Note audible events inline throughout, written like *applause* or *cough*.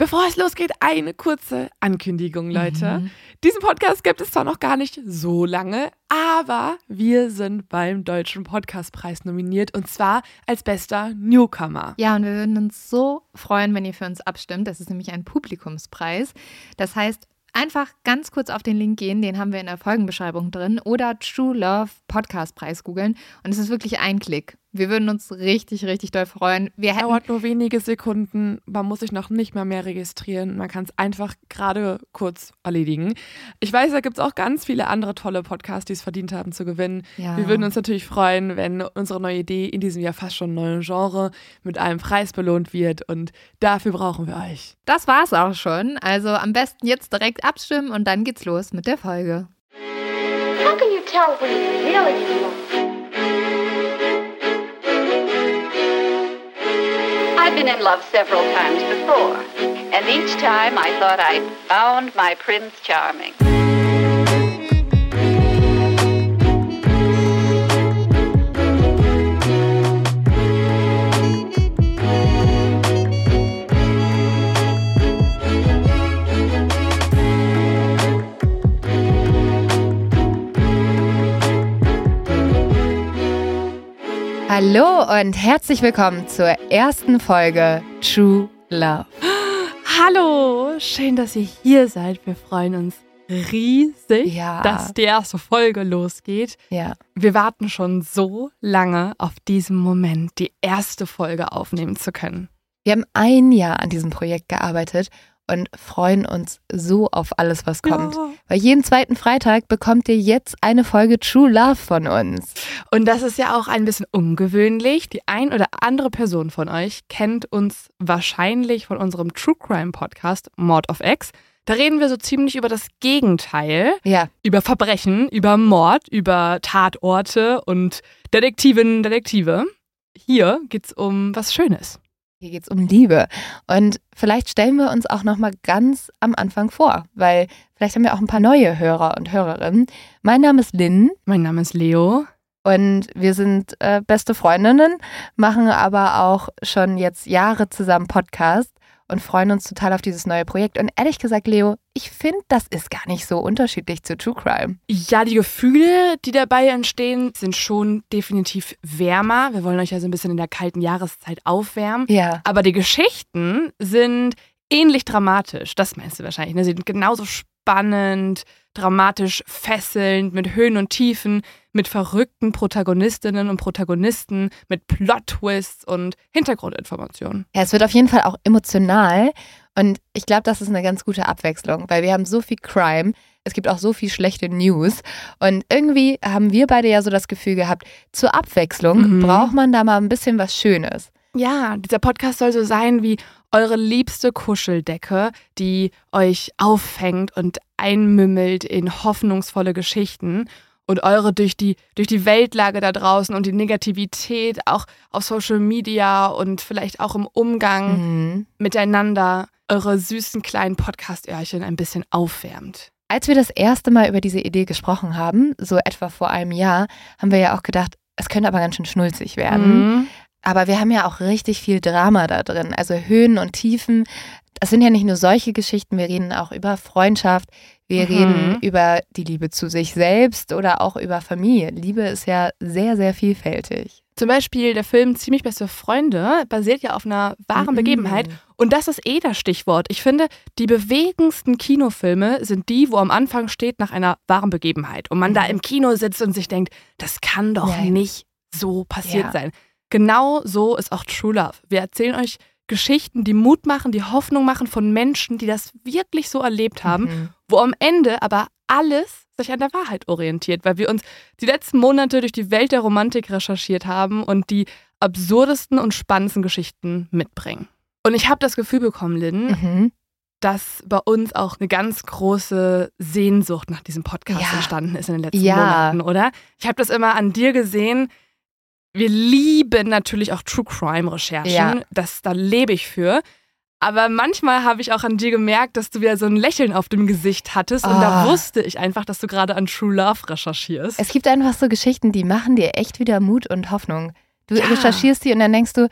Bevor es losgeht, eine kurze Ankündigung, Leute. Mhm. Diesen Podcast gibt es zwar noch gar nicht so lange, aber wir sind beim Deutschen Podcastpreis nominiert und zwar als bester Newcomer. Ja, und wir würden uns so freuen, wenn ihr für uns abstimmt. Das ist nämlich ein Publikumspreis. Das heißt, Einfach ganz kurz auf den Link gehen, den haben wir in der Folgenbeschreibung drin, oder True Love Podcast Preis googeln. Und es ist wirklich ein Klick. Wir würden uns richtig, richtig doll freuen. Wir Dauert nur wenige Sekunden. Man muss sich noch nicht mal mehr registrieren. Man kann es einfach gerade kurz erledigen. Ich weiß, da gibt es auch ganz viele andere tolle Podcasts, die es verdient haben zu gewinnen. Ja. Wir würden uns natürlich freuen, wenn unsere neue Idee in diesem Jahr fast schon neuen Genre mit einem Preis belohnt wird. Und dafür brauchen wir euch. Das war's auch schon. Also am besten jetzt direkt abstimmen und dann geht's los mit der Folge. How can you tell when it's really I've been in love several times before, and each time I thought I'd found my Prince Charming. Hallo und herzlich willkommen zur ersten Folge True Love. Hallo, schön, dass ihr hier seid. Wir freuen uns riesig, ja. dass die erste Folge losgeht. Ja. Wir warten schon so lange auf diesen Moment, die erste Folge aufnehmen zu können. Wir haben ein Jahr an diesem Projekt gearbeitet und freuen uns so auf alles, was kommt. Ja. Weil jeden zweiten Freitag bekommt ihr jetzt eine Folge True Love von uns. Und das ist ja auch ein bisschen ungewöhnlich. Die ein oder andere Person von euch kennt uns wahrscheinlich von unserem True Crime Podcast Mord of X. Da reden wir so ziemlich über das Gegenteil. Ja. Über Verbrechen, über Mord, über Tatorte und Detektivinnen, Detektive. Hier geht's um was Schönes. Hier geht es um Liebe. Und vielleicht stellen wir uns auch nochmal ganz am Anfang vor, weil vielleicht haben wir auch ein paar neue Hörer und Hörerinnen. Mein Name ist Lynn. Mein Name ist Leo. Und wir sind äh, beste Freundinnen, machen aber auch schon jetzt Jahre zusammen Podcast und freuen uns total auf dieses neue Projekt. Und ehrlich gesagt, Leo, ich finde, das ist gar nicht so unterschiedlich zu True Crime. Ja, die Gefühle, die dabei entstehen, sind schon definitiv wärmer. Wir wollen euch ja so ein bisschen in der kalten Jahreszeit aufwärmen. Ja. Aber die Geschichten sind ähnlich dramatisch. Das meinst du wahrscheinlich. Ne? Sie sind genauso spannend, dramatisch fesselnd, mit Höhen und Tiefen, mit verrückten Protagonistinnen und Protagonisten, mit Plot-Twists und Hintergrundinformationen. Ja, es wird auf jeden Fall auch emotional und ich glaube, das ist eine ganz gute Abwechslung, weil wir haben so viel Crime, es gibt auch so viel schlechte News und irgendwie haben wir beide ja so das Gefühl gehabt, zur Abwechslung mhm. braucht man da mal ein bisschen was Schönes. Ja, dieser Podcast soll so sein wie eure liebste Kuscheldecke, die euch auffängt und einmümmelt in hoffnungsvolle Geschichten und eure durch die, durch die Weltlage da draußen und die Negativität auch auf Social Media und vielleicht auch im Umgang mhm. miteinander eure süßen kleinen Podcast-Öhrchen ein bisschen aufwärmt. Als wir das erste Mal über diese Idee gesprochen haben, so etwa vor einem Jahr, haben wir ja auch gedacht, es könnte aber ganz schön schnulzig werden. Mhm. Aber wir haben ja auch richtig viel Drama da drin, also Höhen und Tiefen. Das sind ja nicht nur solche Geschichten, wir reden auch über Freundschaft, wir mhm. reden über die Liebe zu sich selbst oder auch über Familie. Liebe ist ja sehr, sehr vielfältig. Zum Beispiel der Film Ziemlich beste Freunde basiert ja auf einer wahren mhm. Begebenheit. Und das ist eh das Stichwort. Ich finde, die bewegendsten Kinofilme sind die, wo am Anfang steht nach einer wahren Begebenheit. Und man mhm. da im Kino sitzt und sich denkt, das kann doch ja. nicht so passiert ja. sein. Genau so ist auch True Love. Wir erzählen euch Geschichten, die Mut machen, die Hoffnung machen von Menschen, die das wirklich so erlebt haben, mhm. wo am Ende aber alles sich an der Wahrheit orientiert, weil wir uns die letzten Monate durch die Welt der Romantik recherchiert haben und die absurdesten und spannendsten Geschichten mitbringen. Und ich habe das Gefühl bekommen, Lynn, mhm. dass bei uns auch eine ganz große Sehnsucht nach diesem Podcast ja. entstanden ist in den letzten ja. Monaten, oder? Ich habe das immer an dir gesehen, wir lieben natürlich auch True Crime Recherchen. Ja. Das, da lebe ich für. Aber manchmal habe ich auch an dir gemerkt, dass du wieder so ein Lächeln auf dem Gesicht hattest. Oh. Und da ah. wusste ich einfach, dass du gerade an True Love recherchierst. Es gibt einfach so Geschichten, die machen dir echt wieder Mut und Hoffnung. Du ja. recherchierst die und dann denkst du,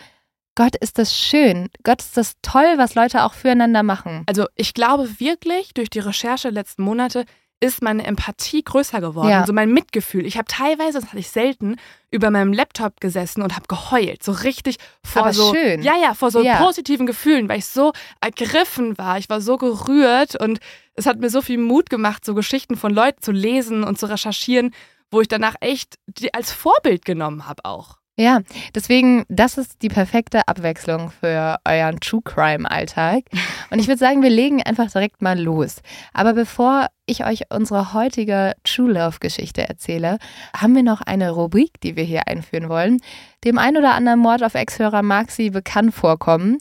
Gott, ist das schön. Gott, ist das toll, was Leute auch füreinander machen. Also ich glaube wirklich, durch die Recherche der letzten Monate ist meine Empathie größer geworden, Ja. so mein Mitgefühl. Ich habe teilweise, das hatte ich selten, über meinem Laptop gesessen und habe geheult, so richtig vor Aber so schön. ja ja vor so Ja. positiven Gefühlen, weil ich so ergriffen war, ich war so gerührt und es hat mir so viel Mut gemacht, so Geschichten von Leuten zu lesen und zu recherchieren, wo ich danach echt die als Vorbild genommen habe auch. Ja, deswegen, das ist die perfekte Abwechslung für euren True Crime Alltag. Und ich würde sagen, wir legen einfach direkt mal los. Aber bevor ich euch unsere heutige True Love Geschichte erzähle, haben wir noch eine Rubrik, die wir hier einführen wollen. Dem ein oder anderen Mord auf Ex-Hörer mag sie bekannt vorkommen.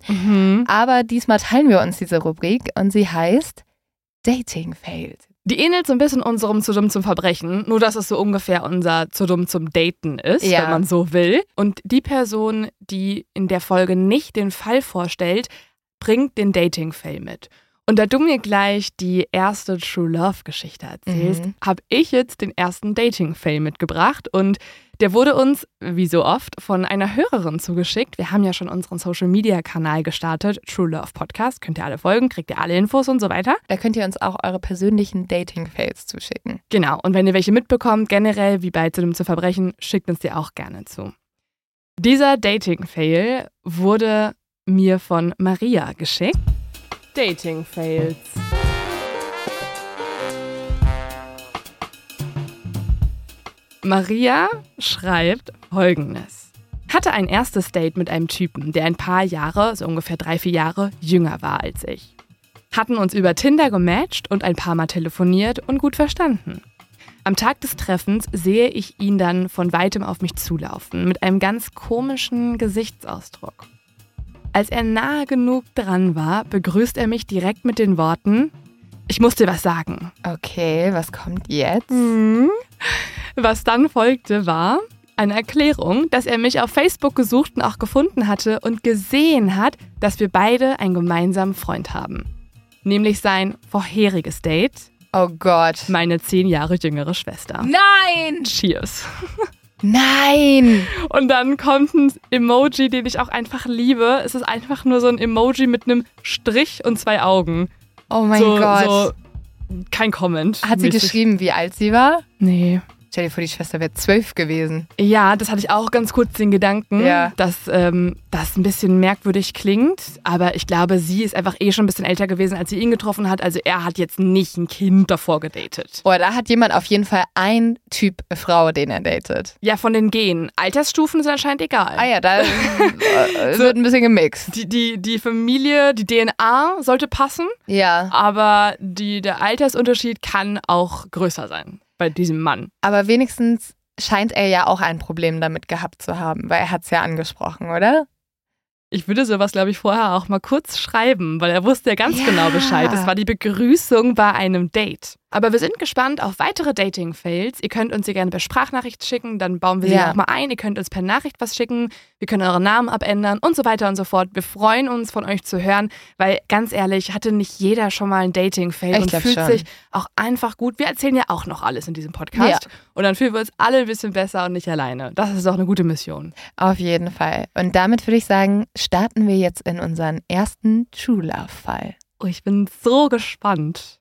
Aber diesmal teilen wir uns diese Rubrik und sie heißt Dating Fails. Die ähnelt so ein bisschen unserem zu dumm zum Verbrechen, nur dass es so ungefähr unser zu dumm zum Daten ist, Ja. wenn man so will. Und die Person, die in der Folge nicht den Fall vorstellt, bringt den Dating-Fail mit. Und da du mir gleich die erste True Love-Geschichte erzählst, Mhm. habe ich jetzt den ersten Dating-Fail mitgebracht. Und der wurde uns, wie so oft, von einer Hörerin zugeschickt. Wir haben ja schon unseren Social-Media-Kanal gestartet, True Love Podcast. Könnt ihr alle folgen, kriegt ihr alle Infos und so weiter. Da könnt ihr uns auch eure persönlichen Dating Fails zuschicken. Genau, und wenn ihr welche mitbekommt, generell wie bei zu dem zu Verbrechen, schickt uns die auch gerne zu. Dieser Dating-Fail wurde mir von Maria geschickt. Dating-Fails. Maria schreibt folgendes. Hatte ein erstes Date mit einem Typen, der ein paar Jahre, so ungefähr drei, vier Jahre, jünger war als ich. Hatten uns über Tinder gematcht und ein paar Mal telefoniert und gut verstanden. Am Tag des Treffens sehe ich ihn dann von weitem auf mich zulaufen, mit einem ganz komischen Gesichtsausdruck. Als er nahe genug dran war, begrüßt er mich direkt mit den Worten, ich muss dir was sagen. Okay, was kommt jetzt? Was dann folgte, war eine Erklärung, dass er mich auf Facebook gesucht und auch gefunden hatte und gesehen hat, dass wir beide einen gemeinsamen Freund haben. Nämlich sein vorheriges Date, Oh Gott. meine zehn Jahre jüngere Schwester. Nein! Cheers. Nein! Und dann kommt ein Emoji, den ich auch einfach liebe. Es ist einfach nur so ein Emoji mit einem Strich und zwei Augen. Oh mein so, Gott. So, kein Comment. Hat sie mäßig. geschrieben, wie alt sie war? Nee. Stell dir vor, die Schwester wäre zwölf gewesen. Ja, das hatte ich auch ganz kurz den Gedanken, Ja. dass ähm, das ein bisschen merkwürdig klingt. Aber ich glaube, sie ist einfach eh schon ein bisschen älter gewesen, als sie ihn getroffen hat. Also er hat jetzt nicht ein Kind davor gedatet. Boah, da hat jemand auf jeden Fall ein Typ Frau, den er datet. Ja, von den Genen. Altersstufen sind anscheinend egal. Ah ja, da äh, *laughs* wird ein bisschen gemixt. Die, die, die Familie, die DNA sollte passen. Ja, aber die, der Altersunterschied kann auch größer sein bei diesem Mann. aber wenigstens scheint er ja auch ein Problem damit gehabt zu haben, weil er hat es ja angesprochen, oder? Ich würde sowas, glaube ich, vorher auch mal kurz schreiben, weil er wusste ja ganz Ja. genau Bescheid. Das war die Begrüßung bei einem Date. Aber wir sind gespannt auf weitere Dating-Fails. Ihr könnt uns sie gerne per Sprachnachricht schicken, dann bauen wir sie Ja. auch mal ein. Ihr könnt uns per Nachricht was schicken. Wir können euren Namen abändern und so weiter und so fort. Wir freuen uns, von euch zu hören, weil ganz ehrlich, hatte nicht jeder schon mal ein Dating-Fail und fühlt schon. sich auch einfach gut. Wir erzählen ja auch noch alles in diesem Podcast. Und dann fühlen wir uns alle ein bisschen besser und nicht alleine. Das ist auch eine gute Mission. Auf jeden Fall. Und damit würde ich sagen, starten wir jetzt in unseren ersten True Love Fall. Oh, ich bin so gespannt.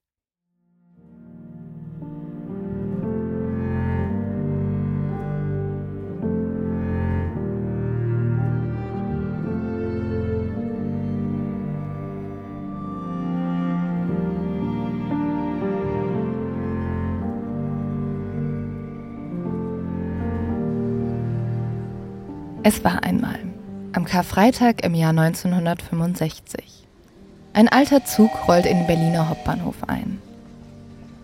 Es war einmal am Karfreitag im Jahr 1965. Ein alter Zug rollt in den Berliner Hauptbahnhof ein.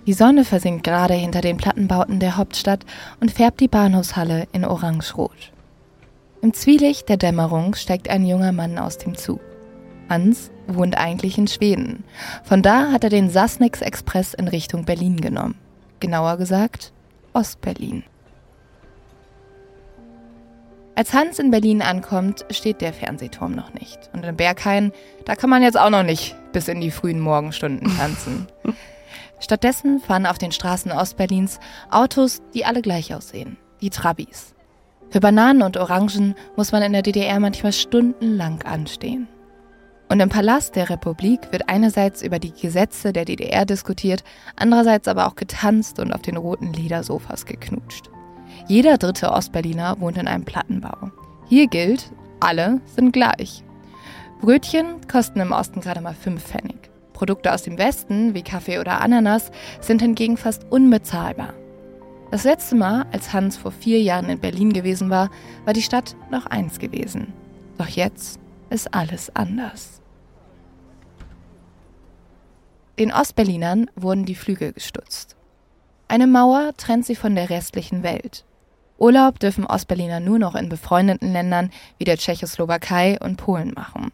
Die Sonne versinkt gerade hinter den Plattenbauten der Hauptstadt und färbt die Bahnhofshalle in orange-rot. Im Zwielicht der Dämmerung steigt ein junger Mann aus dem Zug. Hans wohnt eigentlich in Schweden. Von da hat er den Sassnix Express in Richtung Berlin genommen. Genauer gesagt, Ostberlin. Als Hans in Berlin ankommt, steht der Fernsehturm noch nicht. Und in Berghain, da kann man jetzt auch noch nicht bis in die frühen Morgenstunden tanzen. *laughs* Stattdessen fahren auf den Straßen Ostberlins Autos, die alle gleich aussehen. Die Trabis. Für Bananen und Orangen muss man in der DDR manchmal stundenlang anstehen. Und im Palast der Republik wird einerseits über die Gesetze der DDR diskutiert, andererseits aber auch getanzt und auf den roten Ledersofas geknutscht. Jeder dritte Ostberliner wohnt in einem Plattenbau. Hier gilt, alle sind gleich. Brötchen kosten im Osten gerade mal 5 Pfennig. Produkte aus dem Westen, wie Kaffee oder Ananas, sind hingegen fast unbezahlbar. Das letzte Mal, als Hans vor vier Jahren in Berlin gewesen war, war die Stadt noch eins gewesen. Doch jetzt ist alles anders. Den Ostberlinern wurden die Flügel gestutzt. Eine Mauer trennt sie von der restlichen Welt. Urlaub dürfen Ostberliner nur noch in befreundeten Ländern wie der Tschechoslowakei und Polen machen.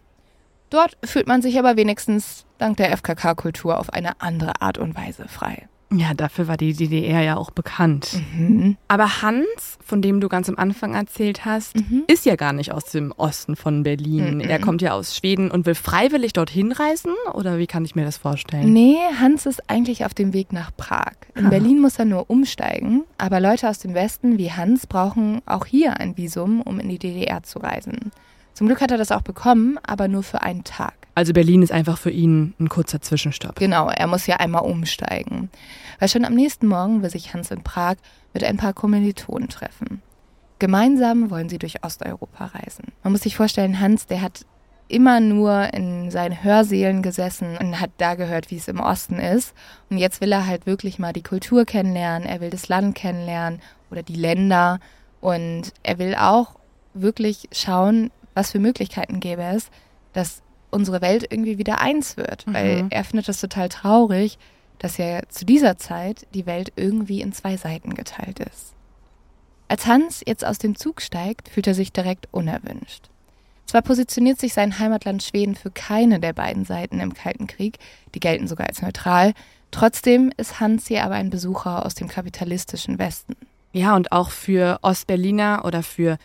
Dort fühlt man sich aber wenigstens dank der FKK-Kultur auf eine andere Art und Weise frei. Ja, dafür war die DDR ja auch bekannt. Mhm. Aber Hans, von dem du ganz am Anfang erzählt hast, Mhm. ist ja gar nicht aus dem Osten von Berlin. Mhm. Er kommt ja aus Schweden und will freiwillig dorthin reisen? Oder wie kann ich mir das vorstellen? Nee, Hans ist eigentlich auf dem Weg nach Prag. In Ah. Berlin muss er nur umsteigen, aber Leute aus dem Westen wie Hans brauchen auch hier ein Visum, um in die DDR zu reisen. Zum Glück hat er das auch bekommen, aber nur für einen Tag. Also Berlin ist einfach für ihn ein kurzer Zwischenstopp. Genau, er muss ja einmal umsteigen. Weil schon am nächsten Morgen will sich Hans in Prag mit ein paar Kommilitonen treffen. Gemeinsam wollen sie durch Osteuropa reisen. Man muss sich vorstellen, Hans, der hat immer nur in seinen Hörsälen gesessen und hat da gehört, wie es im Osten ist. Und jetzt will er halt wirklich mal die Kultur kennenlernen, er will das Land kennenlernen oder die Länder. Und er will auch wirklich schauen, was für Möglichkeiten gäbe es, dass unsere Welt irgendwie wieder eins wird. Weil Mhm. er findet das total traurig, dass ja zu dieser Zeit die Welt irgendwie in zwei Seiten geteilt ist. Als Hans jetzt aus dem Zug steigt, fühlt er sich direkt unerwünscht. Zwar positioniert sich sein Heimatland Schweden für keine der beiden Seiten im Kalten Krieg, die gelten sogar als neutral, trotzdem ist Hans hier aber ein Besucher aus dem kapitalistischen Westen. Ja, und auch für Ostberliner oder für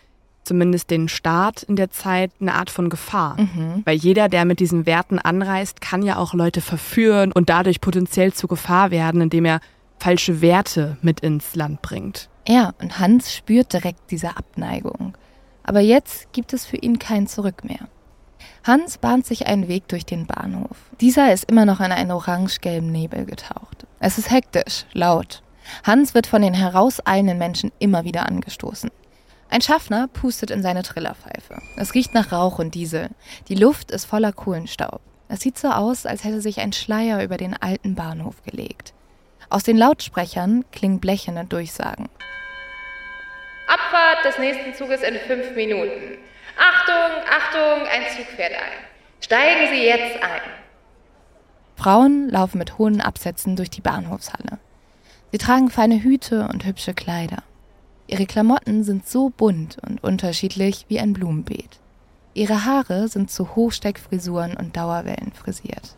zumindest den Staat in der Zeit eine Art von Gefahr. Mhm. Weil jeder, der mit diesen Werten anreist, kann ja auch Leute verführen und dadurch potenziell zu Gefahr werden, indem er falsche Werte mit ins Land bringt. Ja, und Hans spürt direkt diese Abneigung. Aber jetzt gibt es für ihn kein Zurück mehr. Hans bahnt sich einen Weg durch den Bahnhof. Dieser ist immer noch in einen orange-gelben Nebel getaucht. Es ist hektisch, laut. Hans wird von den herauseilenden Menschen immer wieder angestoßen. Ein Schaffner pustet in seine Trillerpfeife. Es riecht nach Rauch und Diesel. Die Luft ist voller Kohlenstaub. Es sieht so aus, als hätte sich ein Schleier über den alten Bahnhof gelegt. Aus den Lautsprechern klingen blecherne Durchsagen. Abfahrt des nächsten Zuges in fünf Minuten. Achtung, Achtung, ein Zug fährt ein. Steigen Sie jetzt ein. Frauen laufen mit hohen Absätzen durch die Bahnhofshalle. Sie tragen feine Hüte und hübsche Kleider. Ihre Klamotten sind so bunt und unterschiedlich wie ein Blumenbeet. Ihre Haare sind zu Hochsteckfrisuren und Dauerwellen frisiert.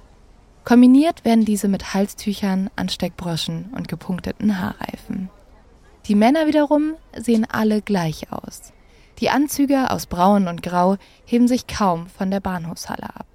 Kombiniert werden diese mit Halstüchern, Ansteckbroschen und gepunkteten Haarreifen. Die Männer wiederum sehen alle gleich aus. Die Anzüge aus Braun und Grau heben sich kaum von der Bahnhofshalle ab.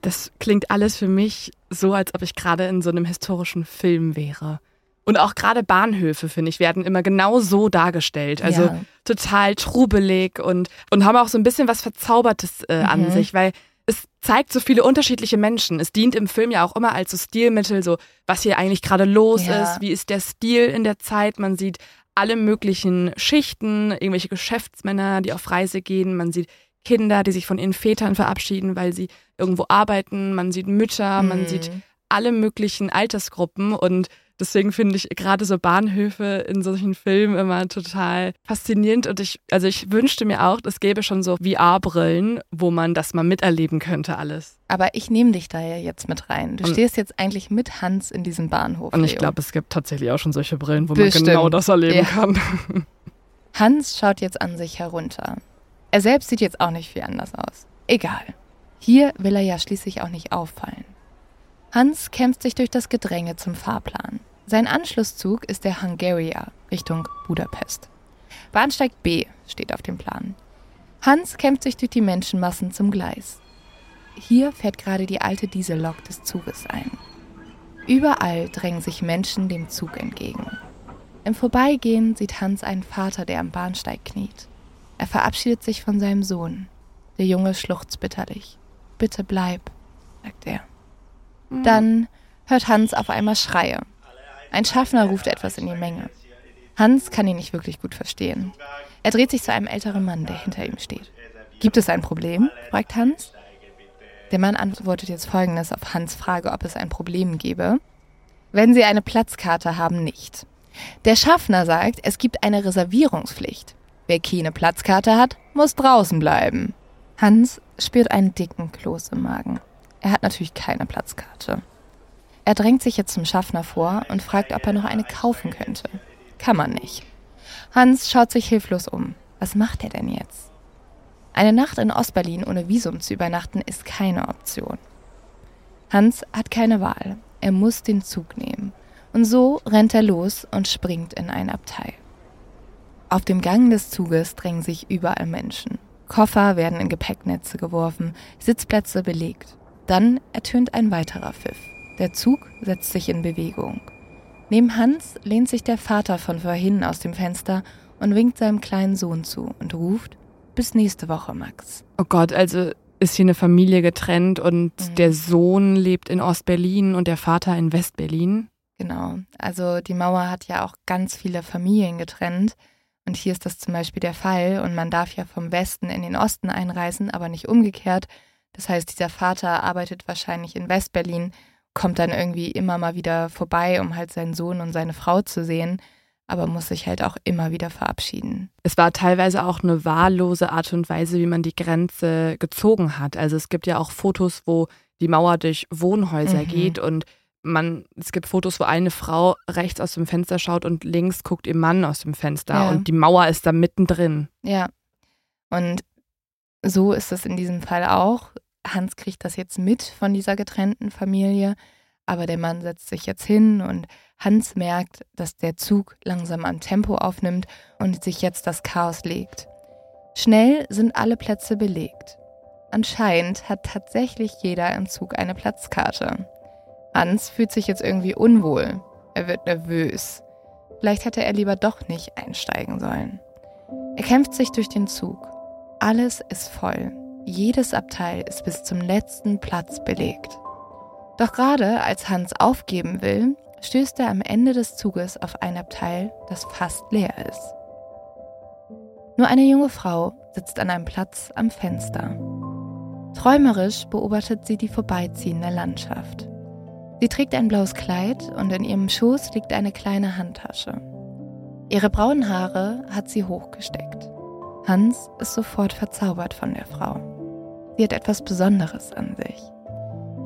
Das klingt alles für mich so, als ob ich gerade in so einem historischen Film wäre. Und auch gerade Bahnhöfe, finde ich, werden immer genau so dargestellt. Also Ja. total trubelig und, und haben auch so ein bisschen was Verzaubertes äh, an Mhm. sich, weil es zeigt so viele unterschiedliche Menschen. Es dient im Film ja auch immer als so Stilmittel, so was hier eigentlich gerade los Ja. ist, wie ist der Stil in der Zeit. Man sieht alle möglichen Schichten, irgendwelche Geschäftsmänner, die auf Reise gehen. Man sieht Kinder, die sich von ihren Vätern verabschieden, weil sie irgendwo arbeiten. Man sieht Mütter, man Mhm. sieht alle möglichen Altersgruppen und deswegen finde ich gerade so Bahnhöfe in solchen Filmen immer total faszinierend und ich, also ich wünschte mir auch, es gäbe schon so VR-Brillen, wo man das mal miterleben könnte alles. Aber ich nehme dich da ja jetzt mit rein. Du Und- stehst jetzt eigentlich mit Hans in diesem Bahnhof. Und ich glaube, es gibt tatsächlich auch schon solche Brillen, wo Bestimmt. man genau das erleben Ja. kann. *laughs* Hans schaut jetzt an sich herunter. Er selbst sieht jetzt auch nicht viel anders aus. Egal. Hier will er ja schließlich auch nicht auffallen. Hans kämpft sich durch das Gedränge zum Fahrplan. Sein Anschlusszug ist der Hungaria Richtung Budapest. Bahnsteig B steht auf dem Plan. Hans kämpft sich durch die Menschenmassen zum Gleis. Hier fährt gerade die alte Diesellok des Zuges ein. Überall drängen sich Menschen dem Zug entgegen. Im Vorbeigehen sieht Hans einen Vater, der am Bahnsteig kniet. Er verabschiedet sich von seinem Sohn. Der Junge schluchzt bitterlich. Bitte bleib, sagt er. Dann hört Hans auf einmal Schreie. Ein Schaffner ruft etwas in die Menge. Hans kann ihn nicht wirklich gut verstehen. Er dreht sich zu einem älteren Mann, der hinter ihm steht. Gibt es ein Problem? fragt Hans. Der Mann antwortet jetzt folgendes auf Hans Frage, ob es ein Problem gebe. Wenn Sie eine Platzkarte haben, nicht. Der Schaffner sagt, es gibt eine Reservierungspflicht. Wer keine Platzkarte hat, muss draußen bleiben. Hans spürt einen dicken Kloß im Magen. Er hat natürlich keine Platzkarte. Er drängt sich jetzt zum Schaffner vor und fragt, ob er noch eine kaufen könnte. Kann man nicht. Hans schaut sich hilflos um. Was macht er denn jetzt? Eine Nacht in Ostberlin ohne Visum zu übernachten ist keine Option. Hans hat keine Wahl. Er muss den Zug nehmen. Und so rennt er los und springt in ein Abteil. Auf dem Gang des Zuges drängen sich überall Menschen. Koffer werden in Gepäcknetze geworfen, Sitzplätze belegt. Dann ertönt ein weiterer Pfiff. Der Zug setzt sich in Bewegung. Neben Hans lehnt sich der Vater von vorhin aus dem Fenster und winkt seinem kleinen Sohn zu und ruft, bis nächste Woche, Max. Oh Gott, also ist hier eine Familie getrennt und Mhm. der Sohn lebt in Ostberlin und der Vater in Westberlin. Genau. Also die Mauer hat ja auch ganz viele Familien getrennt. Und hier ist das zum Beispiel der Fall. Und man darf ja vom Westen in den Osten einreisen, aber nicht umgekehrt. Das heißt, dieser Vater arbeitet wahrscheinlich in Westberlin, kommt dann irgendwie immer mal wieder vorbei, um halt seinen Sohn und seine Frau zu sehen, aber muss sich halt auch immer wieder verabschieden. Es war teilweise auch eine wahllose Art und Weise, wie man die Grenze gezogen hat. Also es gibt ja auch Fotos, wo die Mauer durch Wohnhäuser Mhm. geht und man, es gibt Fotos, wo eine Frau rechts aus dem Fenster schaut und links guckt ihr Mann aus dem Fenster Ja. und die Mauer ist da mittendrin. Ja. Und so ist es in diesem Fall auch. Hans kriegt das jetzt mit von dieser getrennten Familie, aber der Mann setzt sich jetzt hin und Hans merkt, dass der Zug langsam an Tempo aufnimmt und sich jetzt das Chaos legt. Schnell sind alle Plätze belegt. Anscheinend hat tatsächlich jeder im Zug eine Platzkarte. Hans fühlt sich jetzt irgendwie unwohl. Er wird nervös. Vielleicht hätte er lieber doch nicht einsteigen sollen. Er kämpft sich durch den Zug. Alles ist voll. Jedes Abteil ist bis zum letzten Platz belegt. Doch gerade als Hans aufgeben will, stößt er am Ende des Zuges auf ein Abteil, das fast leer ist. Nur eine junge Frau sitzt an einem Platz am Fenster. Träumerisch beobachtet sie die vorbeiziehende Landschaft. Sie trägt ein blaues Kleid und in ihrem Schoß liegt eine kleine Handtasche. Ihre braunen Haare hat sie hochgesteckt. Hans ist sofort verzaubert von der Frau. Sie hat etwas Besonderes an sich.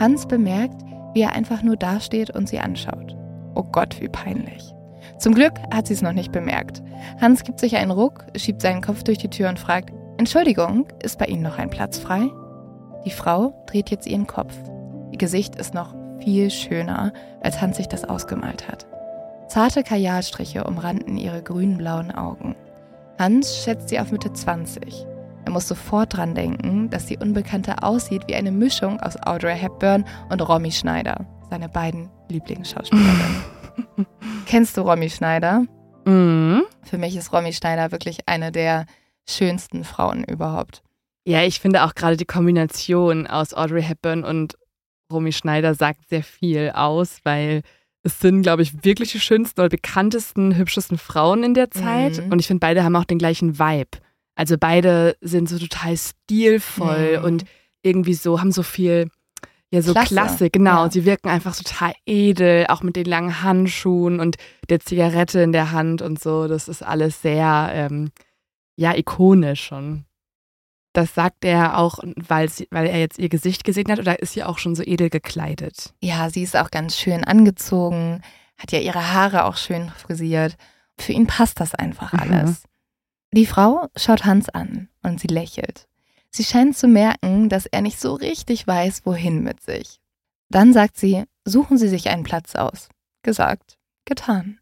Hans bemerkt, wie er einfach nur dasteht und sie anschaut. Oh Gott, wie peinlich. Zum Glück hat sie es noch nicht bemerkt. Hans gibt sich einen Ruck, schiebt seinen Kopf durch die Tür und fragt, Entschuldigung, ist bei Ihnen noch ein Platz frei? Die Frau dreht jetzt ihren Kopf. Ihr Gesicht ist noch viel schöner, als Hans sich das ausgemalt hat. Zarte Kajalstriche umranden ihre grün-blauen Augen. Hans schätzt sie auf Mitte 20. Er muss sofort dran denken, dass die Unbekannte aussieht wie eine Mischung aus Audrey Hepburn und Romy Schneider, seine beiden Lieblingsschauspielerinnen. *laughs* Kennst du Romy Schneider? Mhm. Für mich ist Romy Schneider wirklich eine der schönsten Frauen überhaupt. Ja, ich finde auch gerade die Kombination aus Audrey Hepburn und Romy Schneider sagt sehr viel aus, weil es sind, glaube ich, wirklich die schönsten oder bekanntesten, hübschesten Frauen in der Zeit. Mhm. Und ich finde, beide haben auch den gleichen Vibe. Also beide sind so total stilvoll Mhm. und irgendwie so, haben so viel, ja, so Klasse, Klasse, genau. ja. Sie wirken einfach total edel, auch mit den langen Handschuhen und der Zigarette in der Hand und so. Das ist alles sehr, ähm, ja, ikonisch schon. Das sagt er auch, weil, sie, weil er jetzt ihr Gesicht gesehen hat oder ist sie auch schon so edel gekleidet? Ja, sie ist auch ganz schön angezogen, hat ja ihre Haare auch schön frisiert. Für ihn passt das einfach Mhm. Die Frau schaut Hans an und sie lächelt. Sie scheint zu merken, dass er nicht so richtig weiß, wohin mit sich. Dann sagt sie, suchen Sie sich einen Platz aus. Gesagt, getan.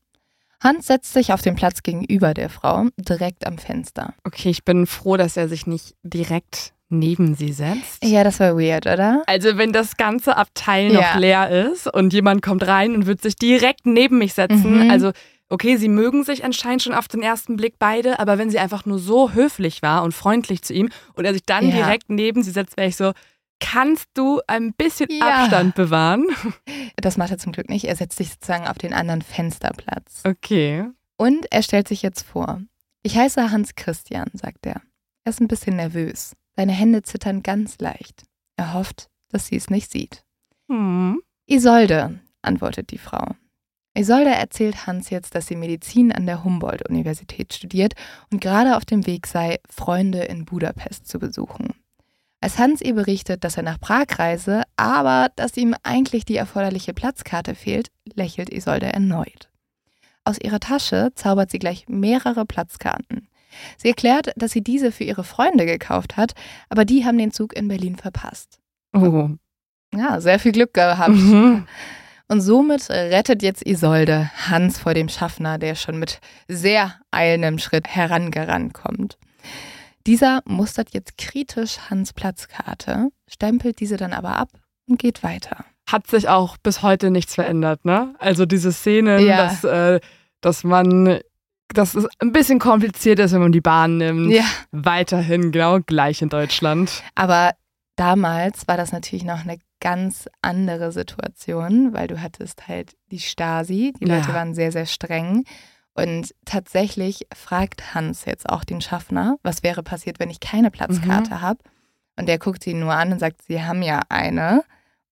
Hans setzt sich auf den Platz gegenüber der Frau, direkt am Fenster. Okay, ich bin froh, dass er sich nicht direkt neben sie setzt. Ja, das war weird, oder? Also wenn das ganze Abteil noch Ja. leer ist und jemand kommt rein und wird sich direkt neben mich setzen, Mhm. also okay, sie mögen sich anscheinend schon auf den ersten Blick beide, aber wenn sie einfach nur so höflich war und freundlich zu ihm und er sich dann Ja. direkt neben sie setzt, wäre ich so, kannst du ein bisschen Ja. Abstand bewahren? *laughs* Das macht er zum Glück nicht. Er setzt sich sozusagen auf den anderen Fensterplatz. Okay. Und er stellt sich jetzt vor. Ich heiße Hans Christian, sagt er. Er ist ein bisschen nervös. Seine Hände zittern ganz leicht. Er hofft, dass sie es nicht sieht. Hm. Isolde, antwortet die Frau. Isolde erzählt Hans jetzt, dass sie Medizin an der Humboldt-Universität studiert und gerade auf dem Weg sei, Freunde in Budapest zu besuchen. Als Hans ihr berichtet, dass er nach Prag reise, aber dass ihm eigentlich die erforderliche Platzkarte fehlt, lächelt Isolde erneut. Aus ihrer Tasche zaubert sie gleich mehrere Platzkarten. Sie erklärt, dass sie diese für ihre Freunde gekauft hat, aber die haben den Zug in Berlin verpasst. Oh. Ja, sehr viel Glück gehabt. Mhm. Und somit rettet jetzt Isolde Hans vor dem Schaffner, der schon mit sehr eilendem Schritt herangerannt kommt. Dieser mustert jetzt kritisch Hans Platzkarte, stempelt diese dann aber ab und geht weiter. Hat sich auch bis heute nichts verändert, ne? Also diese Szenen, Ja. dass, äh, dass man, dass es ein bisschen kompliziert ist, wenn man die Bahn nimmt. Ja. Weiterhin genau gleich in Deutschland. Aber damals war das natürlich noch eine ganz andere Situation, weil du hattest halt die Stasi, die Ja. Leute waren sehr, sehr streng. Und tatsächlich fragt Hans jetzt auch den Schaffner, was wäre passiert, wenn ich keine Platzkarte habe. Und der guckt sie nur an und sagt, sie haben ja eine.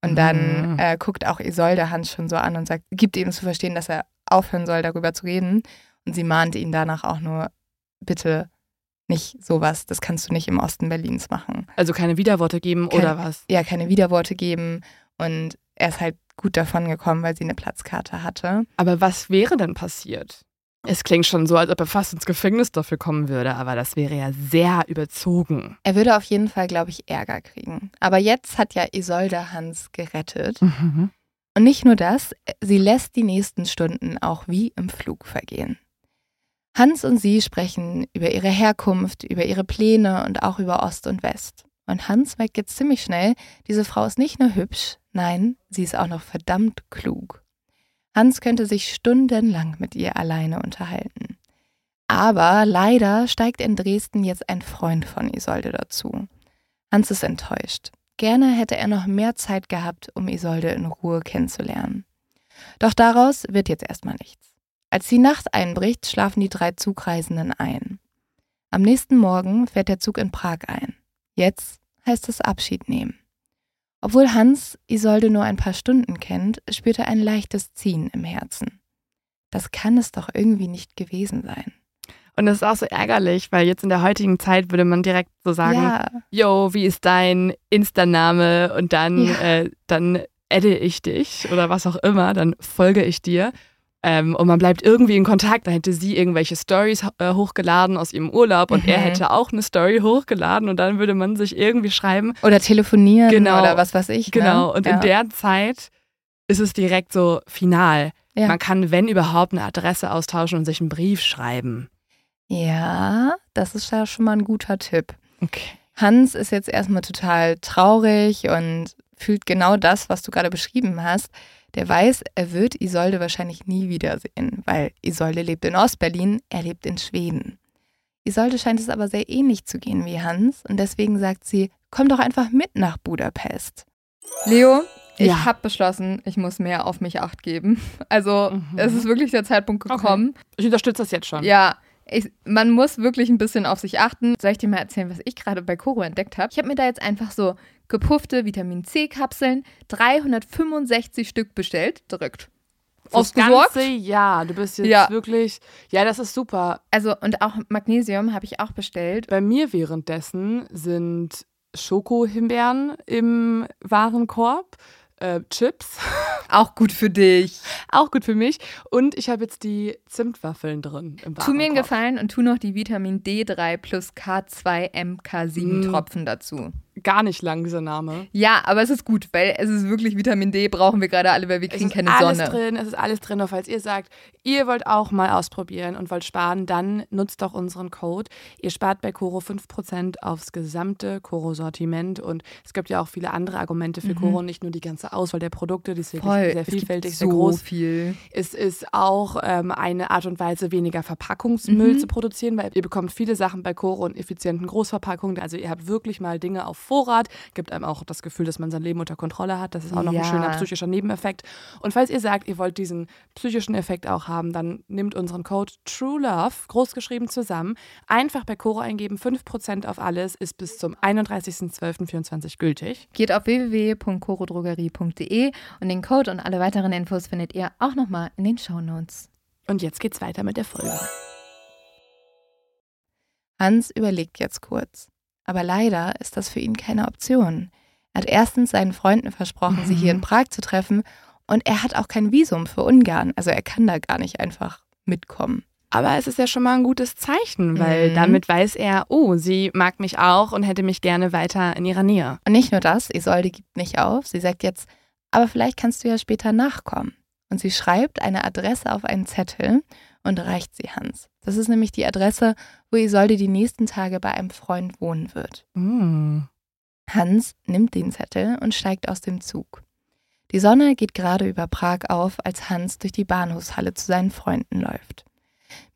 Und dann Mhm. äh, guckt auch Isolde Hans schon so an und sagt, gibt ihm zu verstehen, dass er aufhören soll, darüber zu reden. Und sie mahnt ihn danach auch nur, bitte nicht sowas, das kannst du nicht im Osten Berlins machen Also keine Widerworte geben Keine- oder was? ja keine Widerworte geben und er ist halt gut davon gekommen, weil sie eine Platzkarte hatte. Aber was wäre denn passiert? Es klingt schon so, als ob er fast ins Gefängnis dafür kommen würde, aber das wäre ja sehr überzogen. Er würde auf jeden Fall, glaube ich, Ärger kriegen. Aber jetzt hat ja Isolde Hans gerettet. Mhm. Und nicht nur das, sie lässt die nächsten Stunden auch wie im Flug vergehen. Hans und sie sprechen über ihre Herkunft, über ihre Pläne und auch über Ost und West. Und Hans merkt jetzt ziemlich schnell, diese Frau ist nicht nur hübsch, nein, sie ist auch noch verdammt klug. Hans könnte sich stundenlang mit ihr alleine unterhalten. Aber leider steigt in Dresden jetzt ein Freund von Isolde dazu. Hans ist enttäuscht. Gerne hätte er noch mehr Zeit gehabt, um Isolde in Ruhe kennenzulernen. Doch daraus wird jetzt erstmal nichts. Als die Nacht einbricht, schlafen die drei Zugreisenden ein. Am nächsten Morgen fährt der Zug in Prag ein. Jetzt heißt es Abschied nehmen. Obwohl Hans Isolde nur ein paar Stunden kennt, spürt er ein leichtes Ziehen im Herzen. Das kann es doch irgendwie nicht gewesen sein. Und das ist auch so ärgerlich, weil jetzt in der heutigen Zeit würde man direkt so sagen, ja, yo, wie ist dein Insta-Name? Und dann, Ja. äh, dann adde ich dich oder was auch immer, dann folge ich dir. Ähm, und man bleibt irgendwie in Kontakt. Da hätte sie irgendwelche Stories äh, hochgeladen aus ihrem Urlaub und er Mhm. hätte auch eine Story hochgeladen und dann würde man sich irgendwie schreiben. oder telefonieren Genau. oder was weiß ich. Genau. Ne? Und ja. in der Zeit ist es direkt so final. Ja. Man kann, wenn überhaupt, eine Adresse austauschen und sich einen Brief schreiben. Ja, das ist ja schon mal ein guter Tipp. Okay. Hans ist jetzt erstmal total traurig und fühlt genau das, was du gerade beschrieben hast. Der weiß, er wird Isolde wahrscheinlich nie wiedersehen, weil Isolde lebt in Ostberlin, er lebt in Schweden. Isolde scheint es aber sehr ähnlich zu gehen wie Hans und deswegen sagt sie, komm doch einfach mit nach Budapest. Leo, ich Ja. habe beschlossen, ich muss mehr auf mich acht geben. *laughs* Also Mhm. es ist wirklich der Zeitpunkt gekommen. Ich unterstütze das jetzt schon. Ja, ich, man muss wirklich ein bisschen auf sich achten. Soll ich dir mal erzählen, was ich gerade bei Koro entdeckt habe? Ich habe mir da jetzt einfach so gepuffte Vitamin C-Kapseln, 365 Stück bestellt, direkt. Das ganze Jahr. Du bist jetzt Ja. wirklich. Ja, das ist super. Also und auch Magnesium habe ich auch bestellt. Bei mir währenddessen sind Schokohimbeeren im Warenkorb, äh, Chips, *laughs* Auch gut für dich. auch gut für mich. Und ich habe jetzt die Zimtwaffeln drin im. Tu mir einen Gefallen und tu noch die Vitamin D3 plus K2 MK7 Mm. Dazu. Gar nicht lang, dieser Name. Ja, aber es ist gut, weil es ist wirklich Vitamin D, brauchen wir gerade alle, weil wir Es kriegen ist keine alles Sonne. drin, es ist alles drin. Und falls ihr sagt, ihr wollt auch mal ausprobieren und wollt sparen, dann nutzt doch unseren Code. Ihr spart bei Coro 5% aufs gesamte Coro-Sortiment. Und es gibt ja auch viele andere Argumente für Mhm. Coro, nicht nur die ganze Auswahl der Produkte, die ist wirklich Voll. sehr vielfältig, sehr so groß. viel. Es ist auch ähm, eine Art und Weise, weniger Verpackungsmüll Mhm. zu produzieren, weil ihr bekommt viele Sachen bei Coro in effizienten Großverpackungen. Also ihr habt wirklich mal Dinge auf Vorrat, gibt einem auch das Gefühl, dass man sein Leben unter Kontrolle hat. Das ist auch noch Ja. ein schöner psychischer Nebeneffekt. Und falls ihr sagt, ihr wollt diesen psychischen Effekt auch haben, dann nehmt unseren Code TRUELOVE, großgeschrieben zusammen, einfach bei Coro eingeben. 5% auf alles ist bis zum 31.12.24 gültig. Geht auf www.corodrogerie.de und den Code und alle weiteren Infos findet ihr auch nochmal in den Shownotes. Und jetzt geht's weiter mit der Folge. Hans überlegt jetzt kurz. Aber leider ist das für ihn keine Option. Er hat erstens seinen Freunden versprochen, sie hier in Prag zu treffen und er hat auch kein Visum für Ungarn. Also er kann da gar nicht einfach mitkommen. Aber es ist ja schon mal ein gutes Zeichen, weil Mhm. damit weiß er, oh, sie mag mich auch und hätte mich gerne weiter in ihrer Nähe. Und nicht nur das, Isolde gibt nicht auf. Sie sagt jetzt, aber vielleicht kannst du ja später nachkommen. Und sie schreibt eine Adresse auf einen Zettel und reicht sie Hans. Das ist nämlich die Adresse, wo Isolde die nächsten Tage bei einem Freund wohnen wird. Mm. Hans nimmt den Zettel und steigt aus dem Zug. Die Sonne geht gerade über Prag auf, als Hans durch die Bahnhofshalle zu seinen Freunden läuft.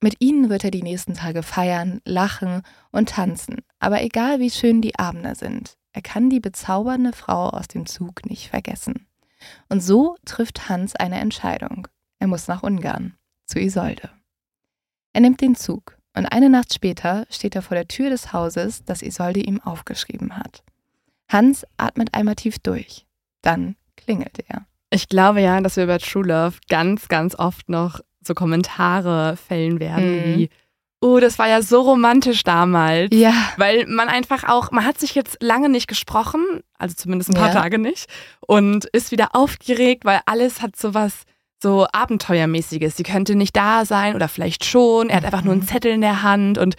Mit ihnen wird er die nächsten Tage feiern, lachen und tanzen, aber egal wie schön die Abende sind, er kann die bezaubernde Frau aus dem Zug nicht vergessen. Und so trifft Hans eine Entscheidung. Er muss nach Ungarn, zu Isolde. Er nimmt den Zug und eine Nacht später steht er vor der Tür des Hauses, das Isolde ihm aufgeschrieben hat. Hans atmet einmal tief durch. Dann klingelt er. Ich glaube ja, dass wir über True Love ganz, ganz oft noch so Kommentare fällen werden Mhm. wie, oh, das war ja so romantisch damals. Ja. Weil man einfach auch, man hat sich jetzt lange nicht gesprochen, also zumindest ein paar Ja. Tage nicht, und ist wieder aufgeregt, weil alles hat sowas so Abenteuermäßiges. Sie könnte nicht da sein oder vielleicht schon. Er hat einfach nur einen Mhm. Zettel in der Hand und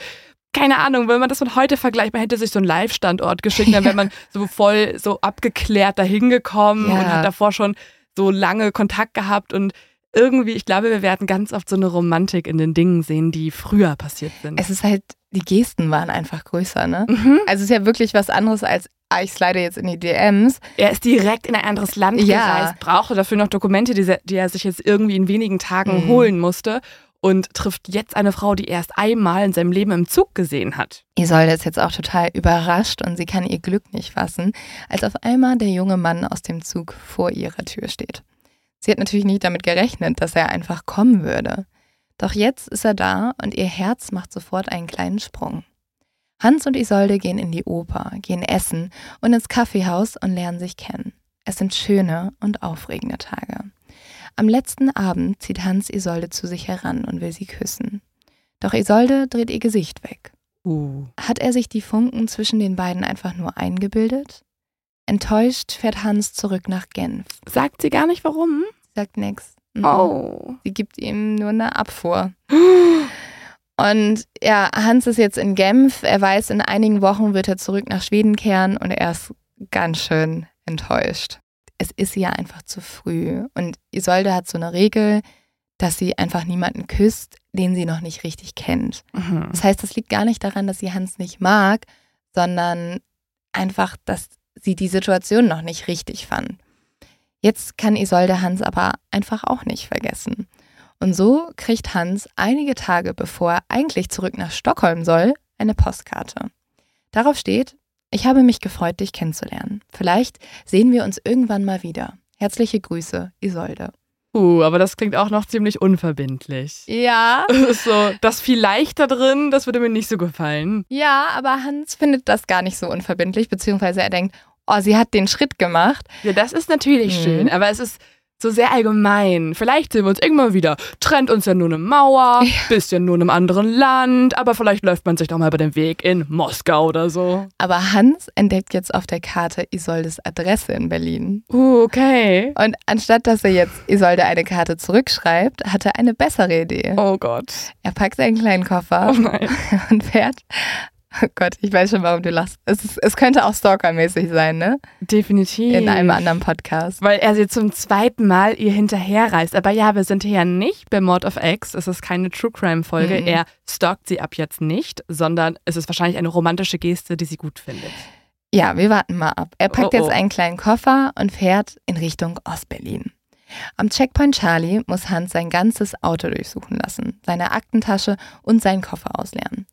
keine Ahnung, wenn man das von heute vergleicht, man hätte sich so einen Live-Standort geschickt, dann wäre man so voll so abgeklärt dahin gekommen Ja. und hat davor schon so lange Kontakt gehabt und irgendwie, ich glaube, wir werden ganz oft so eine Romantik in den Dingen sehen, die früher passiert sind. Es ist halt, die Gesten waren einfach größer, ne? Mhm. Also es ist ja wirklich was anderes als, ah, ich slide jetzt in die DMs. Er ist direkt in ein anderes Land Ja. gereist, brauchte dafür noch Dokumente, die, die er sich jetzt irgendwie in wenigen Tagen Mhm. holen musste und trifft jetzt eine Frau, die er erst einmal in seinem Leben im Zug gesehen hat. Isolde ist jetzt auch total überrascht und sie kann ihr Glück nicht fassen, als auf einmal der junge Mann aus dem Zug vor ihrer Tür steht. Sie hat natürlich nicht damit gerechnet, dass er einfach kommen würde. Doch jetzt ist er da und ihr Herz macht sofort einen kleinen Sprung. Hans und Isolde gehen in die Oper, gehen essen und ins Kaffeehaus und lernen sich kennen. Es sind schöne und aufregende Tage. Am letzten Abend zieht Hans Isolde zu sich heran und will sie küssen. Doch Isolde dreht ihr Gesicht weg. Uh. Hat er sich die Funken zwischen den beiden einfach nur eingebildet? Enttäuscht fährt Hans zurück nach Genf. Sagt sie gar nicht warum? Sagt nix. Mhm. Oh. Sie gibt ihm nur eine Abfuhr. *gasps* Und ja, Hans ist jetzt in Genf. Er weiß, in einigen Wochen wird er zurück nach Schweden kehren und er ist ganz schön enttäuscht. Es ist ja einfach zu früh. Und Isolde hat so eine Regel, dass sie einfach niemanden küsst, den sie noch nicht richtig kennt. Mhm. Das heißt, das liegt gar nicht daran, dass sie Hans nicht mag, sondern einfach, dass sie die Situation noch nicht richtig fand. Jetzt kann Isolde Hans aber einfach auch nicht vergessen. Und so kriegt Hans einige Tage bevor er eigentlich zurück nach Stockholm soll, eine Postkarte. Darauf steht, ich habe mich gefreut, dich kennenzulernen. Vielleicht sehen wir uns irgendwann mal wieder. Herzliche Grüße, Isolde. Uh, aber das klingt auch noch ziemlich unverbindlich. Ja, *laughs* so, das viel leichter drin, das würde mir nicht so gefallen. ja, aber Hans findet das gar nicht so unverbindlich, beziehungsweise er denkt, oh, sie hat den Schritt gemacht. Ja, das ist natürlich Mhm. schön, aber es ist so sehr allgemein. Vielleicht sehen wir uns irgendwann wieder. Trennt uns ja nur eine Mauer, bisschen nur in einem anderen Land, aber vielleicht läuft man sich doch mal über den Weg in Moskau oder so. Aber Hans entdeckt jetzt auf der Karte Isoldes Adresse in Berlin. Uh, okay. Und anstatt dass er jetzt Isolde eine Karte zurückschreibt, hat er eine bessere Idee. Oh Gott. Er packt seinen kleinen Oh Koffer nein. *laughs* und fährt. Oh Gott, ich weiß schon, warum du lachst. Es, ist, es könnte auch stalkermäßig sein, ne? Definitiv. In einem anderen Podcast. Weil er sie zum zweiten Mal ihr hinterherreist. Aber ja, wir sind hier ja nicht bei Mord of X. Es ist keine True Crime Folge. Mhm. Er stalkt sie ab jetzt nicht, sondern es ist wahrscheinlich eine romantische Geste, die sie gut findet. Ja, wir warten mal ab. Er packt Oh, oh. jetzt einen kleinen Koffer und fährt in Richtung Ostberlin. Am Checkpoint Charlie muss Hans sein ganzes Auto durchsuchen lassen, seine Aktentasche und seinen Koffer ausleeren.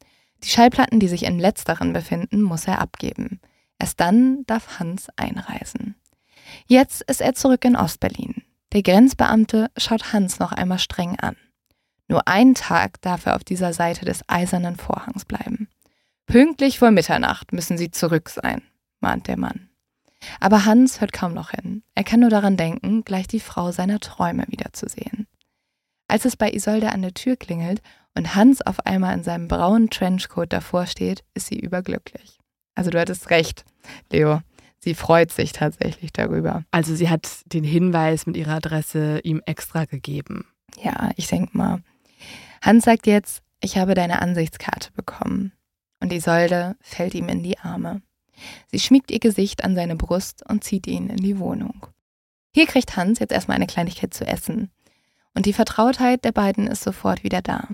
Die Schallplatten, die sich im letzteren befinden, muss er abgeben. Erst dann darf Hans einreisen. Jetzt ist er zurück in Ostberlin. Der Grenzbeamte schaut Hans noch einmal streng an. Nur einen Tag darf er auf dieser Seite des eisernen Vorhangs bleiben. Pünktlich vor Mitternacht müssen sie zurück sein, mahnt der Mann. Aber Hans hört kaum noch hin. Er kann nur daran denken, gleich die Frau seiner Träume wiederzusehen. Als es bei Isolde an der Tür klingelt und Hans auf einmal in seinem braunen Trenchcoat davor steht, ist sie überglücklich. Also du hattest recht, Leo. Sie freut sich tatsächlich darüber. Also sie hat den Hinweis mit ihrer Adresse ihm extra gegeben. Ja, ich denke mal. Hans sagt jetzt, ich habe deine Ansichtskarte bekommen. Und Isolde fällt ihm in die Arme. Sie schmiegt ihr Gesicht an seine Brust und zieht ihn in die Wohnung. Hier kriegt Hans jetzt erstmal eine Kleinigkeit zu essen. Und die Vertrautheit der beiden ist sofort wieder da.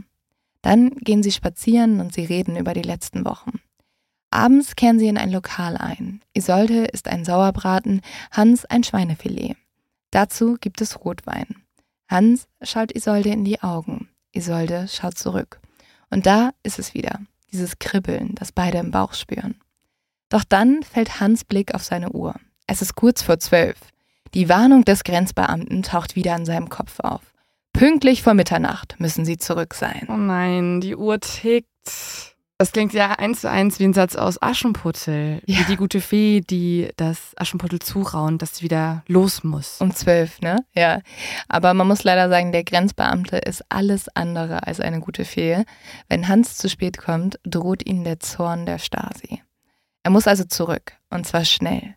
Dann gehen sie spazieren und sie reden über die letzten Wochen. Abends kehren sie in ein Lokal ein. Isolde isst ein Sauerbraten, Hans ein Schweinefilet. Dazu gibt es Rotwein. Hans schaut Isolde in die Augen. Isolde schaut zurück. Und da ist es wieder, dieses Kribbeln, das beide im Bauch spüren. Doch dann fällt Hans Blick auf seine Uhr. Es ist kurz vor zwölf. Die Warnung des Grenzbeamten taucht wieder an seinem Kopf auf. Pünktlich vor Mitternacht müssen sie zurück sein. Oh nein, die Uhr tickt. Das klingt ja eins zu eins wie ein Satz aus Aschenputtel. Ja. Wie die gute Fee, die das Aschenputtel zuraunt, dass sie wieder los muss. Um zwölf, ne? Ja. Aber man muss leider sagen, der Grenzbeamte ist alles andere als eine gute Fee. Wenn Hans zu spät kommt, droht ihnen der Zorn der Stasi. Er muss also zurück, und zwar schnell.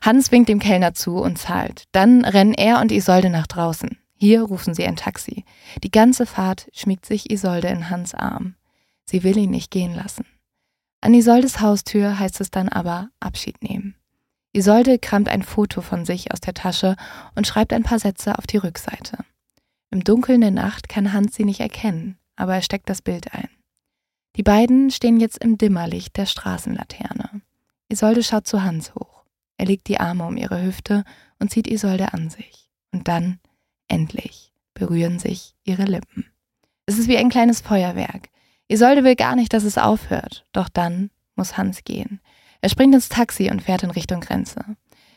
Hans winkt dem Kellner zu und zahlt. Dann rennen er und Isolde nach draußen. Hier rufen sie ein Taxi. Die ganze Fahrt schmiegt sich Isolde in Hans Arm. Sie will ihn nicht gehen lassen. An Isoldes Haustür heißt es dann aber Abschied nehmen. Isolde kramt ein Foto von sich aus der Tasche und schreibt ein paar Sätze auf die Rückseite. Im Dunkeln der Nacht kann Hans sie nicht erkennen, aber er steckt das Bild ein. Die beiden stehen jetzt im Dimmerlicht der Straßenlaterne. Isolde schaut zu Hans hoch. Er legt die Arme um ihre Hüfte und zieht Isolde an sich. Und dann, endlich, berühren sich ihre Lippen. Es ist wie ein kleines Feuerwerk. Isolde will gar nicht, dass es aufhört. Doch dann muss Hans gehen. Er springt ins Taxi und fährt in Richtung Grenze.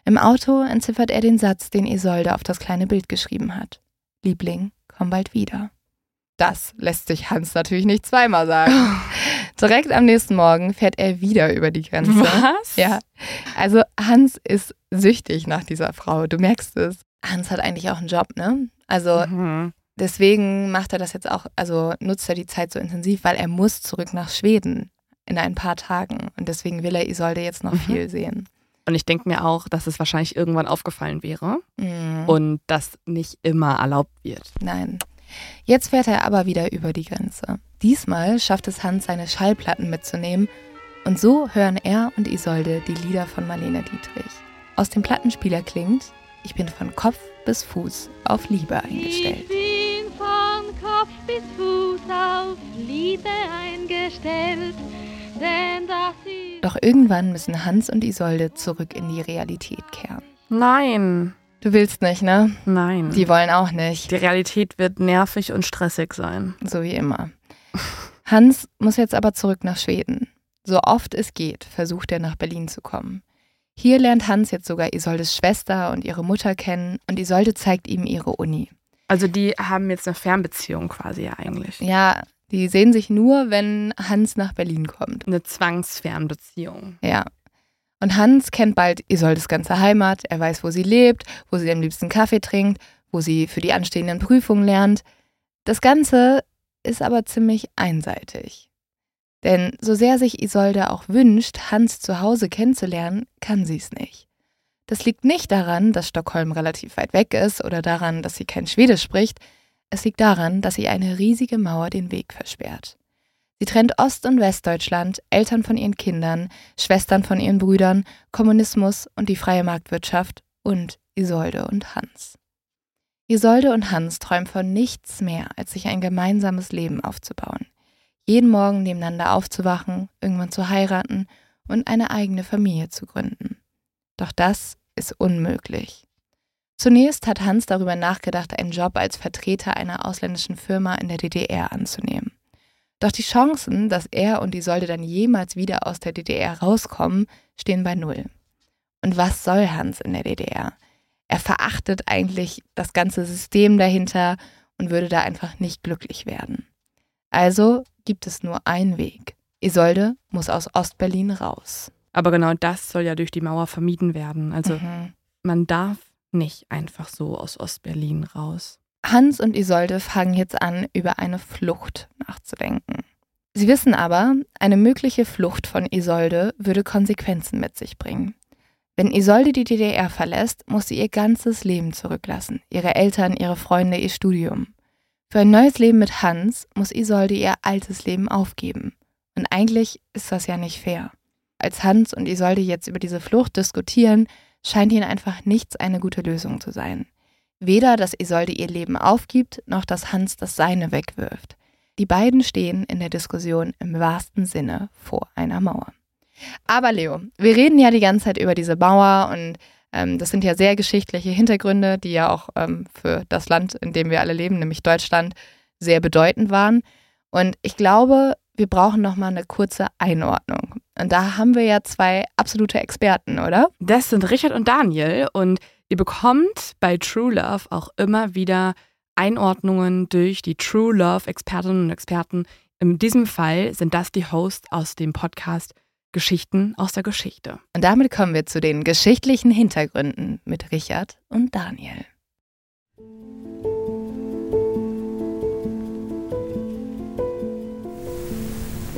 Im Auto entziffert er den Satz, den Isolde auf das kleine Bild geschrieben hat. Liebling, komm bald wieder. Das lässt sich Hans natürlich nicht zweimal sagen. *laughs* Direkt am nächsten Morgen fährt er wieder über die Grenze. Was? Ja. Also Hans ist süchtig nach dieser Frau. Du merkst es. Hans hat eigentlich auch einen Job, ne? Also Mhm. deswegen macht er das jetzt auch, also nutzt er die Zeit so intensiv, weil er muss zurück nach Schweden in ein paar Tagen. Und deswegen will er Isolde jetzt noch Mhm. viel sehen. Und ich denke mir auch, dass es wahrscheinlich irgendwann aufgefallen wäre Mhm. und das nicht immer erlaubt wird. Nein. Jetzt fährt er aber wieder über die Grenze. Diesmal schafft es Hans, seine Schallplatten mitzunehmen. Und so hören er und Isolde die Lieder von Marlene Dietrich. Aus dem Plattenspieler klingt, ich bin von Kopf bis Fuß auf Liebe eingestellt. Ich bin von Kopf bis Fuß auf Liebe eingestellt, denn das ist Doch irgendwann müssen Hans und Isolde zurück in die Realität kehren. Nein, Du willst nicht, ne? nein. Die wollen auch nicht. Die Realität wird nervig und stressig sein. So wie immer. Hans muss jetzt aber zurück nach Schweden. So oft es geht, versucht er nach Berlin zu kommen. Hier lernt Hans jetzt sogar Isoldes Schwester und ihre Mutter kennen und Isolde zeigt ihm ihre Uni. Also die haben jetzt eine Fernbeziehung quasi ja eigentlich. Ja, die sehen sich nur, wenn Hans nach Berlin kommt. Eine Zwangsfernbeziehung. Ja. Und Hans kennt bald Isoldes ganze Heimat. Er weiß, wo sie lebt, wo sie am liebsten Kaffee trinkt, wo sie für die anstehenden Prüfungen lernt. Das Ganze ist aber ziemlich einseitig. Denn so sehr sich Isolde auch wünscht, Hans zu Hause kennenzulernen, kann sie es nicht. Das liegt nicht daran, dass Stockholm relativ weit weg ist oder daran, dass sie kein Schwedisch spricht. Es liegt daran, dass ihr eine riesige Mauer den Weg versperrt. Sie trennt Ost- und Westdeutschland, Eltern von ihren Kindern, Schwestern von ihren Brüdern, Kommunismus und die freie Marktwirtschaft und Isolde und Hans. Isolde und Hans träumen von nichts mehr, als sich ein gemeinsames Leben aufzubauen. Jeden Morgen nebeneinander aufzuwachen, irgendwann zu heiraten und eine eigene Familie zu gründen. Doch das ist unmöglich. Zunächst hat Hans darüber nachgedacht, einen Job als Vertreter einer ausländischen Firma in der DDR anzunehmen. Doch die Chancen, dass er und Isolde dann jemals wieder aus der DDR rauskommen, stehen bei Null. Und was soll Hans in der DDR? Er verachtet eigentlich das ganze System dahinter und würde da einfach nicht glücklich werden. Also gibt es nur einen Weg. Isolde muss aus Ostberlin raus. Aber genau das soll ja durch die Mauer vermieden werden. Also Mhm. man darf nicht einfach so aus Ostberlin raus. Hans und Isolde fangen jetzt an, über eine Flucht nachzudenken. Sie wissen aber, eine mögliche Flucht von Isolde würde Konsequenzen mit sich bringen. Wenn Isolde die DDR verlässt, muss sie ihr ganzes Leben zurücklassen. Ihre Eltern, ihre Freunde, ihr Studium. Für ein neues Leben mit Hans muss Isolde ihr altes Leben aufgeben. Und eigentlich ist das ja nicht fair. Als Hans und Isolde jetzt über diese Flucht diskutieren, scheint ihnen einfach nichts eine gute Lösung zu sein. Weder, dass Isolde ihr Leben aufgibt, noch dass Hans das Seine wegwirft. Die beiden stehen in der Diskussion im wahrsten Sinne vor einer Mauer. Aber Leo, wir reden ja die ganze Zeit über diese Mauer und das sind ja sehr geschichtliche Hintergründe, die ja auch ähm, für das Land, in dem wir alle leben, nämlich Deutschland, sehr bedeutend waren. Und ich glaube, wir brauchen noch mal eine kurze Einordnung. Und da haben wir ja zwei absolute Experten, oder? Das sind Richard und Daniel und ihr bekommt bei True Love auch immer wieder Einordnungen durch die True Love Expertinnen und Experten. In diesem Fall sind das die Hosts aus dem Podcast Geschichten aus der Geschichte. Und damit kommen wir zu den geschichtlichen Hintergründen mit Richard und Daniel.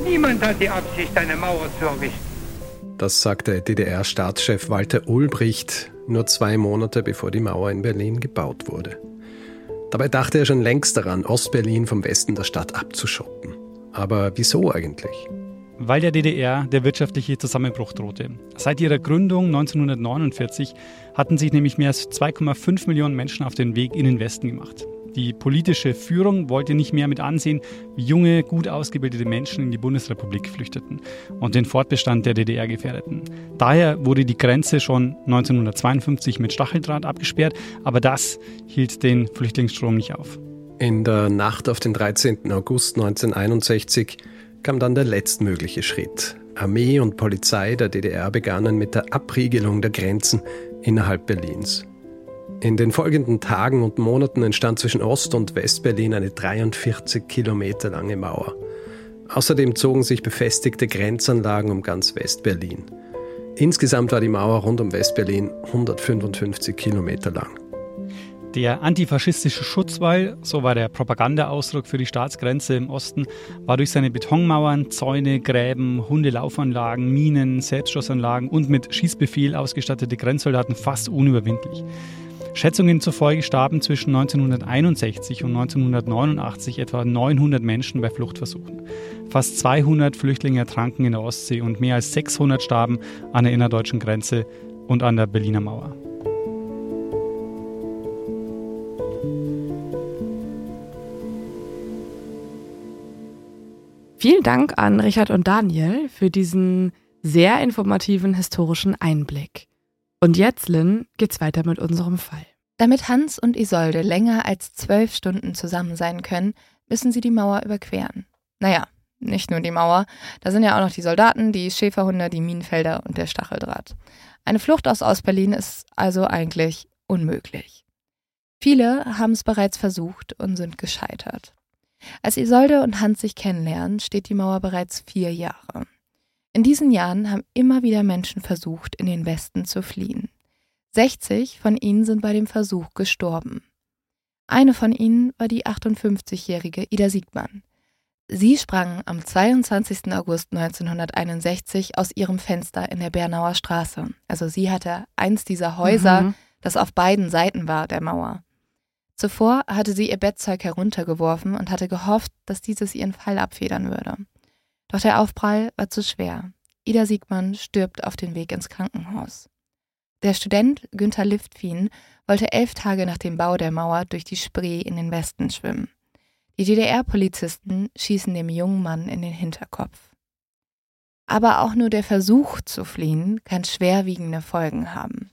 Niemand hat die Absicht, eine Mauer zu errichten. Das sagte DDR-Staatschef Walter Ulbricht nur zwei Monate bevor die Mauer in Berlin gebaut wurde. Dabei dachte er schon längst daran, Ostberlin vom Westen der Stadt abzuschotten. Aber wieso eigentlich? Weil der DDR der wirtschaftliche Zusammenbruch drohte. Seit ihrer Gründung 1949 hatten sich nämlich mehr als 2,5 Millionen Menschen auf den Weg in den Westen gemacht. Die politische Führung wollte nicht mehr mit ansehen, wie junge, gut ausgebildete Menschen in die Bundesrepublik flüchteten und den Fortbestand der DDR gefährdeten. Daher wurde die Grenze schon 1952 mit Stacheldraht abgesperrt, aber das hielt den Flüchtlingsstrom nicht auf. In der Nacht auf den 13. August 1961 kam dann der letztmögliche Schritt. Armee und Polizei der DDR begannen mit der Abriegelung der Grenzen innerhalb Berlins. In den folgenden Tagen und Monaten entstand zwischen Ost- und Westberlin eine 43 Kilometer lange Mauer. Außerdem zogen sich befestigte Grenzanlagen um ganz Westberlin. Insgesamt war die Mauer rund um Westberlin 155 Kilometer lang. Der antifaschistische Schutzwall, so war der Propagandaausdruck für die Staatsgrenze im Osten, war durch seine Betonmauern, Zäune, Gräben, Hundelaufanlagen, Minen, Selbstschussanlagen und mit Schießbefehl ausgestattete Grenzsoldaten fast unüberwindlich. Schätzungen zufolge starben zwischen 1961 und 1989 etwa 900 Menschen bei Fluchtversuchen. Fast 200 Flüchtlinge ertranken in der Ostsee und mehr als 600 starben an der innerdeutschen Grenze und an der Berliner Mauer. Vielen Dank an Richard und Daniel für diesen sehr informativen historischen Einblick. Und jetzt, Lynn, geht's weiter mit unserem Fall. Damit Hans und Isolde länger als zwölf Stunden zusammen sein können, müssen sie die Mauer überqueren. Naja, nicht nur die Mauer, da sind ja auch noch die Soldaten, die Schäferhunde, die Minenfelder und der Stacheldraht. Eine Flucht aus Ostberlin ist also eigentlich unmöglich. Viele haben es bereits versucht und sind gescheitert. Als Isolde und Hans sich kennenlernen, steht die Mauer bereits vier Jahre. In diesen Jahren haben immer wieder Menschen versucht, in den Westen zu fliehen. 60 von ihnen sind bei dem Versuch gestorben. Eine von ihnen war die 58-jährige Ida Siegmann. Sie sprang am 22. August 1961 aus ihrem Fenster in der Bernauer Straße. Also sie hatte eins dieser Häuser, Mhm. das auf beiden Seiten war der Mauer. Zuvor hatte sie ihr Bettzeug heruntergeworfen und hatte gehofft, dass dieses ihren Fall abfedern würde. Doch der Aufprall war zu schwer. Ida Siegmann stirbt auf den Weg ins Krankenhaus. Der Student Günther Liftfien wollte elf Tage nach dem Bau der Mauer durch die Spree in den Westen schwimmen. Die DDR-Polizisten schießen dem jungen Mann in den Hinterkopf. Aber auch nur der Versuch zu fliehen kann schwerwiegende Folgen haben.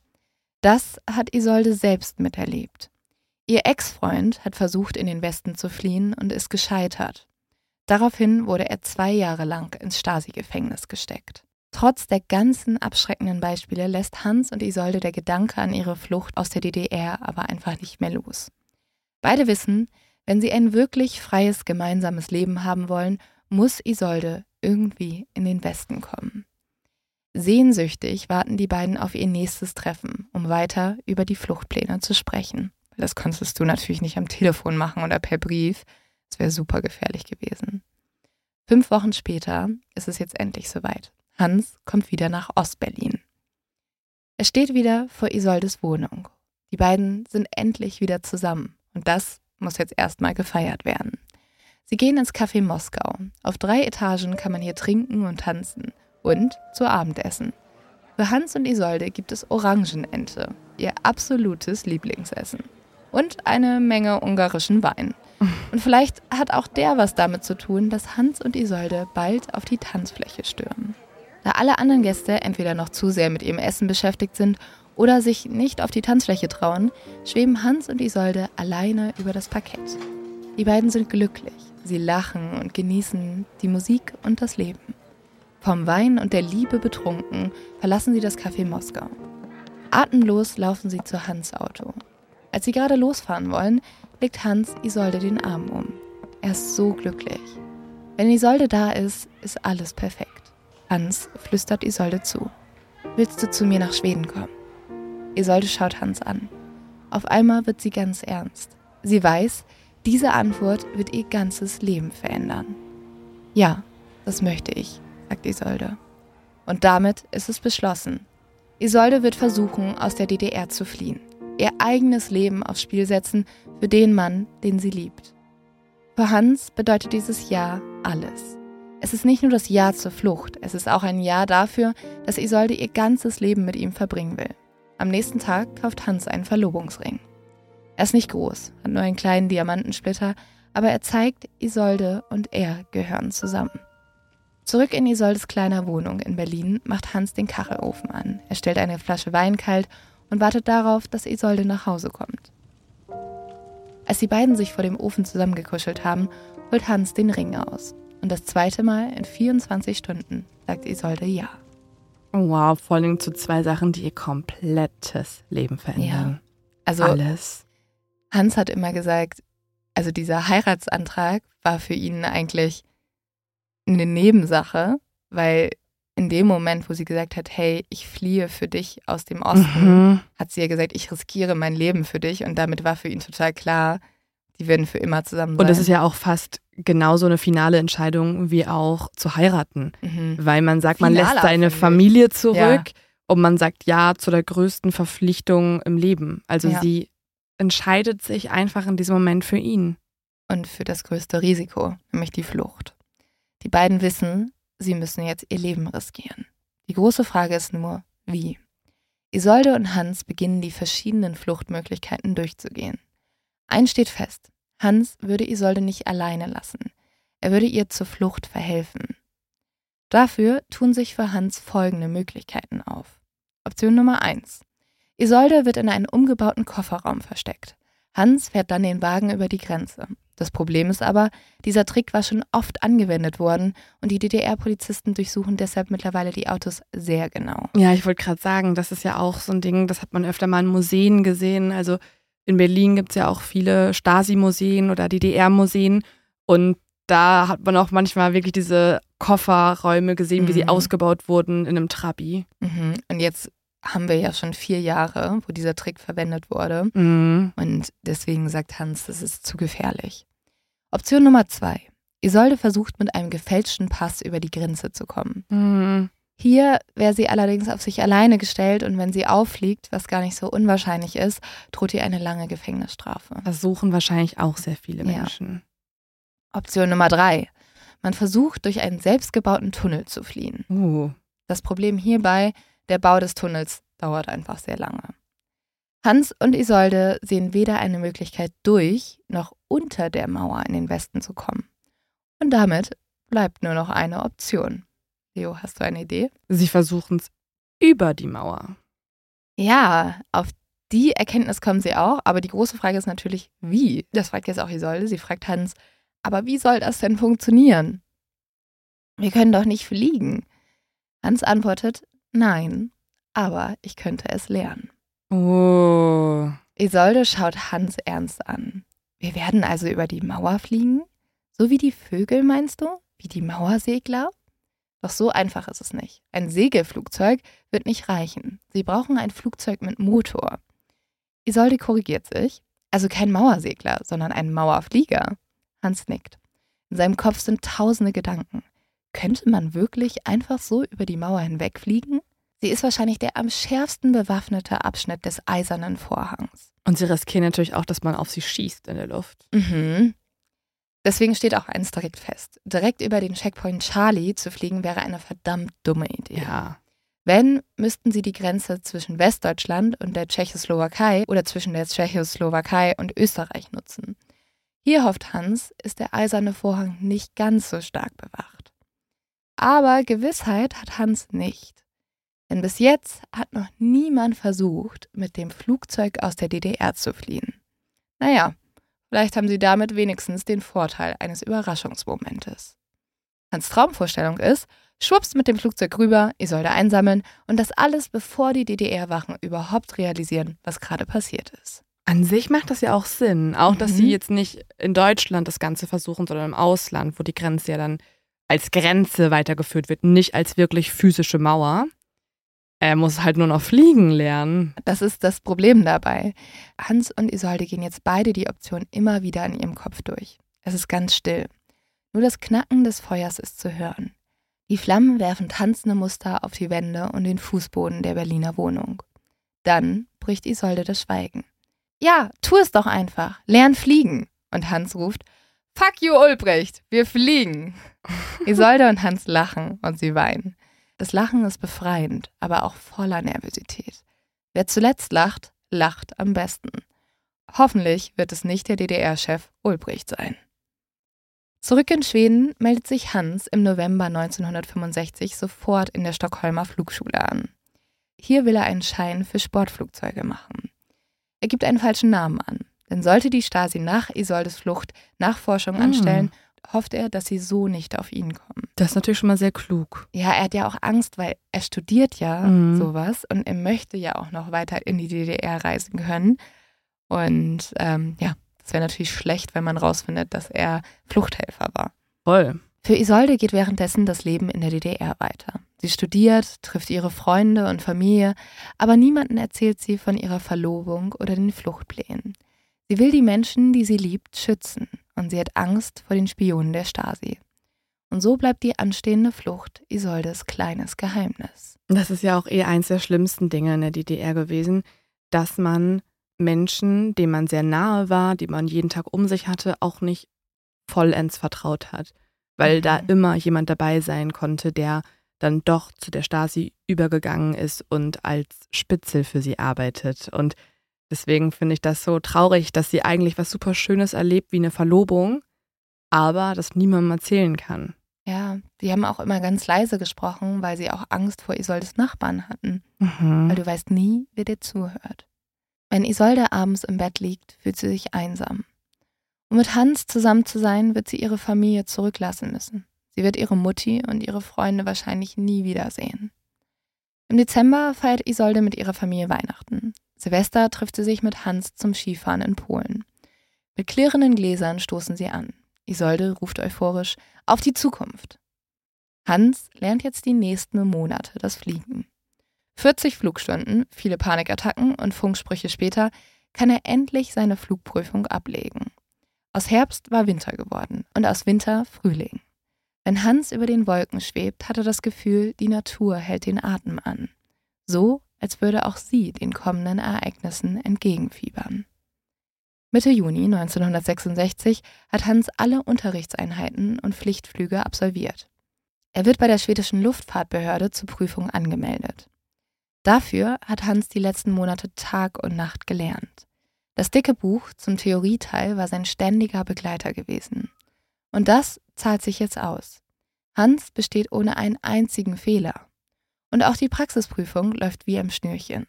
Das hat Isolde selbst miterlebt. Ihr Ex-Freund hat versucht, in den Westen zu fliehen und ist gescheitert. Daraufhin wurde er zwei Jahre lang ins Stasi-Gefängnis gesteckt. Trotz der ganzen abschreckenden Beispiele lässt Hans und Isolde der Gedanke an ihre Flucht aus der DDR aber einfach nicht mehr los. Beide wissen, wenn sie ein wirklich freies gemeinsames Leben haben wollen, muss Isolde irgendwie in den Westen kommen. Sehnsüchtig warten die beiden auf ihr nächstes Treffen, um weiter über die Fluchtpläne zu sprechen. Das konntest du natürlich nicht am Telefon machen oder per Brief. Das wäre super gefährlich gewesen. Fünf Wochen später ist es jetzt endlich soweit. Hans kommt wieder nach Ostberlin. Er steht wieder vor Isoldes Wohnung. Die beiden sind endlich wieder zusammen. Und das muss jetzt erstmal gefeiert werden. Sie gehen ins Café Moskau. Auf drei Etagen kann man hier trinken und tanzen. Und zu Abendessen. Für Hans und Isolde gibt es Orangenente, ihr absolutes Lieblingsessen. Und eine Menge ungarischen Wein. Und vielleicht hat auch der was damit zu tun, dass Hans und Isolde bald auf die Tanzfläche stürmen. Da alle anderen Gäste entweder noch zu sehr mit ihrem Essen beschäftigt sind oder sich nicht auf die Tanzfläche trauen, schweben Hans und Isolde alleine über das Parkett. Die beiden sind glücklich. Sie lachen und genießen die Musik und das Leben. Vom Wein und der Liebe betrunken verlassen sie das Café Moskau. Atemlos laufen sie zu Hans Auto. Als sie gerade losfahren wollen, legt Hans Isolde den Arm um. Er ist so glücklich. Wenn Isolde da ist, ist alles perfekt. Hans flüstert Isolde zu. Willst du zu mir nach Schweden kommen? Isolde schaut Hans an. Auf einmal wird sie ganz ernst. Sie weiß, diese Antwort wird ihr ganzes Leben verändern. Ja, das möchte ich, sagt Isolde. Und damit ist es beschlossen. Isolde wird versuchen, aus der DDR zu fliehen, ihr eigenes Leben aufs Spiel setzen für den Mann, den sie liebt. Für Hans bedeutet dieses Ja alles. Es ist nicht nur das Ja zur Flucht, es ist auch ein Ja dafür, dass Isolde ihr ganzes Leben mit ihm verbringen will. Am nächsten Tag kauft Hans einen Verlobungsring. Er ist nicht groß, hat nur einen kleinen Diamantensplitter, aber er zeigt, Isolde und er gehören zusammen. Zurück in Isoldes kleiner Wohnung in Berlin macht Hans den Kachelofen an. Er stellt eine Flasche Wein kalt und wartet darauf, dass Isolde nach Hause kommt. Als die beiden sich vor dem Ofen zusammengekuschelt haben, holt Hans den Ring aus. Und das zweite Mal in 24 Stunden sagt Isolde Ja. Wow, vor allem zu zwei Sachen, die ihr komplettes Leben verändern. Ja. Also Alles. Hans hat immer gesagt, also dieser Heiratsantrag war für ihn eigentlich eine Nebensache, weil in dem Moment, wo sie gesagt hat, hey, ich fliehe für dich aus dem Osten, Mhm. hat sie ja gesagt, ich riskiere mein Leben für dich und damit war für ihn total klar, die werden für immer zusammen sein. Und es ist ja auch fast genauso eine finale Entscheidung wie auch zu heiraten. mhm. Weil man sagt, man Finaler, lässt seine. Familie zurück Ja. und man sagt Ja zu der größten Verpflichtung im Leben. Also Ja. sie entscheidet sich einfach in diesem Moment für ihn. und für das größte Risiko, nämlich die Flucht. Die beiden wissen, sie müssen jetzt ihr Leben riskieren. Die große Frage ist nur, wie? Isolde und Hans beginnen die verschiedenen Fluchtmöglichkeiten durchzugehen. Eins steht fest, Hans würde Isolde nicht alleine lassen. Er würde ihr zur Flucht verhelfen. Dafür tun sich für Hans folgende Möglichkeiten auf. Option Nummer eins: Isolde wird in einen umgebauten Kofferraum versteckt. Hans fährt dann den Wagen über die Grenze. Das Problem ist aber, dieser Trick war schon oft angewendet worden und die DDR-Polizisten durchsuchen deshalb mittlerweile die Autos sehr genau. Ja, ich wollte gerade sagen, das ist ja auch so ein Ding, das hat man öfter mal in Museen gesehen. Also in Berlin gibt es ja auch viele Stasi-Museen oder DDR-Museen und da hat man auch manchmal wirklich diese Kofferräume gesehen, wie sie Mhm. ausgebaut wurden in einem Trabi. Mhm. Und jetzt haben wir ja schon vier Jahre, wo dieser Trick verwendet wurde. Mhm. Und deswegen sagt Hans, das ist zu gefährlich. Option Nummer zwei. Isolde versucht mit einem gefälschten Pass über die Grenze zu kommen. Mhm. Hier wäre sie allerdings auf sich alleine gestellt und wenn sie auffliegt, was gar nicht so unwahrscheinlich ist, droht ihr eine lange Gefängnisstrafe. Das suchen wahrscheinlich auch sehr viele Ja. Menschen. Option Nummer drei. Man versucht, durch einen selbstgebauten Tunnel zu fliehen. Uh. Das Problem hierbei, der Bau des Tunnels dauert einfach sehr lange. Hans und Isolde sehen weder eine Möglichkeit durch noch unter der Mauer in den Westen zu kommen. Und damit bleibt nur noch eine Option. Leo, hast du eine Idee? Sie versuchen es über die Mauer. Ja, auf die Erkenntnis kommen sie auch, aber die große Frage ist natürlich, wie? Das fragt jetzt auch Isolde. Sie fragt Hans, aber wie soll das denn funktionieren? Wir können doch nicht fliegen. Hans antwortet, nein, aber ich könnte es lernen. Oh. Isolde schaut Hans ernst an. Wir werden also über die Mauer fliegen? So wie die Vögel, meinst du? Wie die Mauersegler? Doch so einfach ist es nicht. Ein Segelflugzeug wird nicht reichen. Sie brauchen ein Flugzeug mit Motor. Isolde korrigiert sich. Also kein Mauersegler, sondern ein Mauerflieger. Hans nickt. In seinem Kopf sind tausende Gedanken. Könnte man wirklich einfach so über die Mauer hinwegfliegen? Sie ist wahrscheinlich der am schärfsten bewaffnete Abschnitt des eisernen Vorhangs. Und sie riskieren natürlich auch, dass man auf sie schießt in der Luft. Mhm. Deswegen steht auch eins direkt fest. Direkt über den Checkpoint Charlie zu fliegen wäre eine verdammt dumme Idee. Ja. Wenn, müssten sie die Grenze zwischen Westdeutschland und der Tschechoslowakei oder zwischen der Tschechoslowakei und Österreich nutzen. Hier hofft Hans, ist der eiserne Vorhang nicht ganz so stark bewacht. Aber Gewissheit hat Hans nicht. Denn bis jetzt hat noch niemand versucht, mit dem Flugzeug aus der DDR zu fliehen. Naja, vielleicht haben sie damit wenigstens den Vorteil eines Überraschungsmomentes. Hans Traumvorstellung ist, schwupps mit dem Flugzeug rüber, Isolde einsammeln und das alles bevor die DDR-Wachen überhaupt realisieren, was gerade passiert ist. An sich macht das ja auch Sinn. Auch, dass Mhm. sie jetzt nicht in Deutschland das Ganze versuchen, sondern im Ausland, wo die Grenze ja dann als Grenze weitergeführt wird, nicht als wirklich physische Mauer. Er muss halt nur noch fliegen lernen. Das ist das Problem dabei. Hans und Isolde gehen jetzt beide die Option immer wieder in ihrem Kopf durch. Es ist ganz still. Nur das Knacken des Feuers ist zu hören. Die Flammen werfen tanzende Muster auf die Wände und den Fußboden der Berliner Wohnung. Dann bricht Isolde das Schweigen. Ja, tu es doch einfach. Lern fliegen. Und Hans ruft, Fuck you, Ulbricht, wir fliegen. *laughs* Isolde und Hans lachen und sie weinen. Das Lachen ist befreiend, aber auch voller Nervosität. Wer zuletzt lacht, lacht am besten. Hoffentlich wird es nicht der DDR-Chef Ulbricht sein. Zurück in Schweden meldet sich Hans im November 1965 sofort in der Stockholmer Flugschule an. Hier will er einen Schein für Sportflugzeuge machen. Er gibt einen falschen Namen an, denn sollte die Stasi nach Isoldes Flucht Nachforschungen Mm. anstellen, hofft er, dass sie so nicht auf ihn kommen. Das ist natürlich schon mal sehr klug. Ja, er hat ja auch Angst, weil er studiert ja Mhm. sowas und er möchte ja auch noch weiter in die DDR reisen können. Und ähm, ja, das wäre natürlich schlecht, wenn man rausfindet, dass er Fluchthelfer war. Voll. Für Isolde geht währenddessen das Leben in der DDR weiter. Sie studiert, trifft ihre Freunde und Familie, aber niemanden erzählt sie von ihrer Verlobung oder den Fluchtplänen. Sie will die Menschen, die sie liebt, schützen und sie hat Angst vor den Spionen der Stasi. Und so bleibt die anstehende Flucht Isoldes kleines Geheimnis. Das ist ja auch eh eins der schlimmsten Dinge in der DDR gewesen, dass man Menschen, denen man sehr nahe war, die man jeden Tag um sich hatte, auch nicht vollends vertraut hat. Weil da Mhm. immer jemand dabei sein konnte, der dann doch zu der Stasi übergegangen ist und als Spitzel für sie arbeitet. Und deswegen finde ich das so traurig, dass sie eigentlich was super Schönes erlebt wie eine Verlobung, aber das niemandem erzählen kann. Ja, die haben auch immer ganz leise gesprochen, weil sie auch Angst vor Isoldes Nachbarn hatten. Mhm. weil du weißt nie, wer dir zuhört. Wenn Isolde abends im Bett liegt, fühlt sie sich einsam. Um mit Hans zusammen zu sein, wird sie ihre Familie zurücklassen müssen. Sie wird ihre Mutti und ihre Freunde wahrscheinlich nie wiedersehen. Im Dezember feiert Isolde mit ihrer Familie Weihnachten. Silvester trifft sie sich mit Hans zum Skifahren in Polen. Mit klirrenden Gläsern stoßen sie an. Isolde ruft euphorisch auf die Zukunft. Hans lernt jetzt die nächsten Monate das Fliegen. 40 Flugstunden, viele Panikattacken und Funksprüche später kann er endlich seine Flugprüfung ablegen. Aus Herbst war Winter geworden und aus Winter Frühling. Wenn Hans über den Wolken schwebt, hat er das Gefühl, die Natur hält den Atem an. So, als würde auch sie den kommenden Ereignissen entgegenfiebern. Mitte Juni 1966 hat Hans alle Unterrichtseinheiten und Pflichtflüge absolviert. Er wird bei der schwedischen Luftfahrtbehörde zur Prüfung angemeldet. Dafür hat Hans die letzten Monate Tag und Nacht gelernt. Das dicke Buch zum Theorieteil war sein ständiger Begleiter gewesen. Und das zahlt sich jetzt aus. Hans besteht ohne einen einzigen Fehler. Und auch die Praxisprüfung läuft wie am Schnürchen.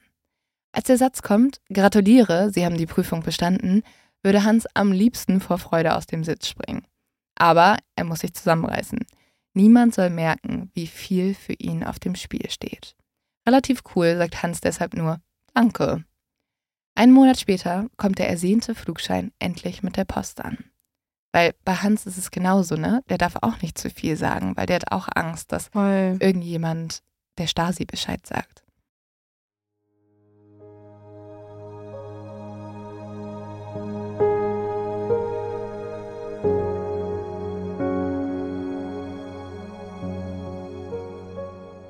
Als der Satz kommt, gratuliere, Sie haben die Prüfung bestanden, würde Hans am liebsten vor Freude aus dem Sitz springen. Aber er muss sich zusammenreißen. Niemand soll merken, wie viel für ihn auf dem Spiel steht. Relativ cool sagt Hans deshalb nur Danke. Einen Monat später kommt der ersehnte Flugschein endlich mit der Post an. Weil bei Hans ist es genauso, ne? Der darf auch nicht zu viel sagen, weil der hat auch Angst, dass Voll. irgendjemand der Stasi Bescheid sagt.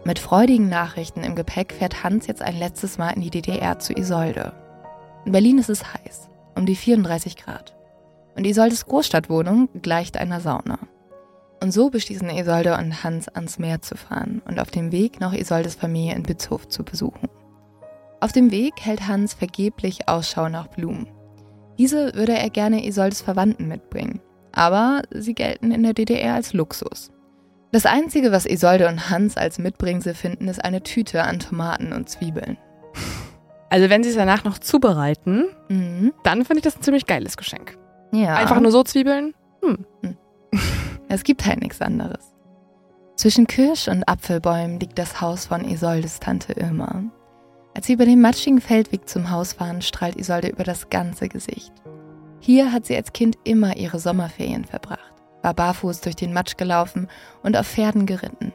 Mit freudigen Nachrichten im Gepäck fährt Hans jetzt ein letztes Mal in die DDR zu Isolde. In Berlin ist es heiß, um die 34 Grad. Und Isoldes Großstadtwohnung gleicht einer Sauna. Und so beschließen Isolde und Hans ans Meer zu fahren und auf dem Weg noch Isoldes Familie in Bitzhof zu besuchen. Auf dem Weg hält Hans vergeblich Ausschau nach Blumen. Diese würde er gerne Isoldes Verwandten mitbringen, aber sie gelten in der DDR als Luxus. Das Einzige, was Isolde und Hans als Mitbringsel finden, ist eine Tüte an Tomaten und Zwiebeln. Also wenn sie es danach noch zubereiten, Mhm. dann finde ich das ein ziemlich geiles Geschenk. Ja. Einfach nur so Zwiebeln? Hm. Es gibt halt nichts anderes. Zwischen Kirsch- und Apfelbäumen liegt das Haus von Isoldes Tante Irma. Als sie über den matschigen Feldweg zum Haus fahren, strahlt Isolde über das ganze Gesicht. Hier hat sie als Kind immer ihre Sommerferien verbracht, war barfuß durch den Matsch gelaufen und auf Pferden geritten.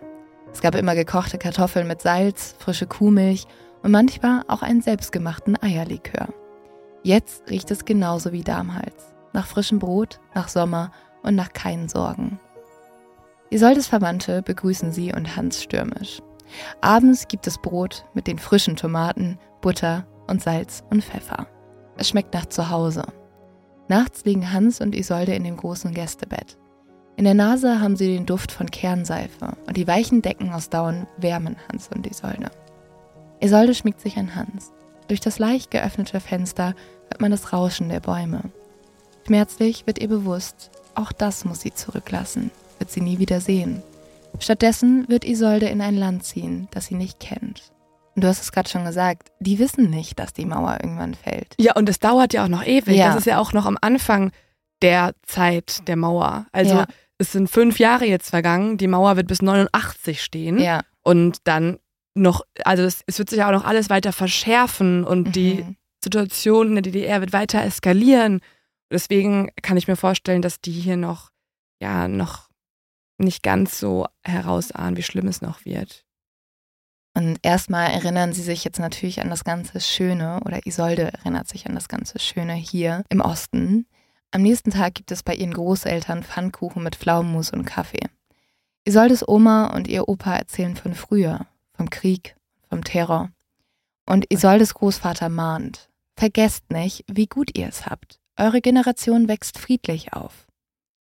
Es gab immer gekochte Kartoffeln mit Salz, frische Kuhmilch und manchmal auch einen selbstgemachten Eierlikör. Jetzt riecht es genauso wie damals. Nach frischem Brot, nach Sommer und nach keinen Sorgen. Isoldes Verwandte begrüßen sie und Hans stürmisch. Abends gibt es Brot mit den frischen Tomaten, Butter und Salz und Pfeffer. Es schmeckt nach Zuhause. Nachts liegen Hans und Isolde in dem großen Gästebett. In der Nase haben sie den Duft von Kernseife und die weichen Decken aus Daun wärmen Hans und Isolde. Isolde schmiegt sich an Hans. Durch das leicht geöffnete Fenster hört man das Rauschen der Bäume. Schmerzlich wird ihr bewusst, auch das muss sie zurücklassen, wird sie nie wieder sehen. Stattdessen wird Isolde in ein Land ziehen, das sie nicht kennt. Und du hast es gerade schon gesagt, die wissen nicht, dass die Mauer irgendwann fällt. Ja, und es dauert ja auch noch ewig. Ja. Das ist ja auch noch am Anfang der Zeit der Mauer. Also Ja. es sind fünf Jahre jetzt vergangen. Die Mauer wird bis 89 stehen. Ja. Und dann noch, also es, es wird sich ja auch noch alles weiter verschärfen und die Mhm. Situation in der DDR wird weiter eskalieren. Deswegen kann ich mir vorstellen, dass die hier noch, ja, noch nicht ganz so herausahnen, wie schlimm es noch wird. Und erstmal erinnern sie sich jetzt natürlich an das ganze Schöne, oder Isolde erinnert sich an das ganze Schöne hier im Osten. Am nächsten Tag gibt es bei ihren Großeltern Pfannkuchen mit Pflaumenmus und Kaffee. Isoldes Oma und ihr Opa erzählen von früher, vom Krieg, vom Terror. Und Isoldes Großvater mahnt, vergesst nicht, wie gut ihr es habt. Eure Generation wächst friedlich auf.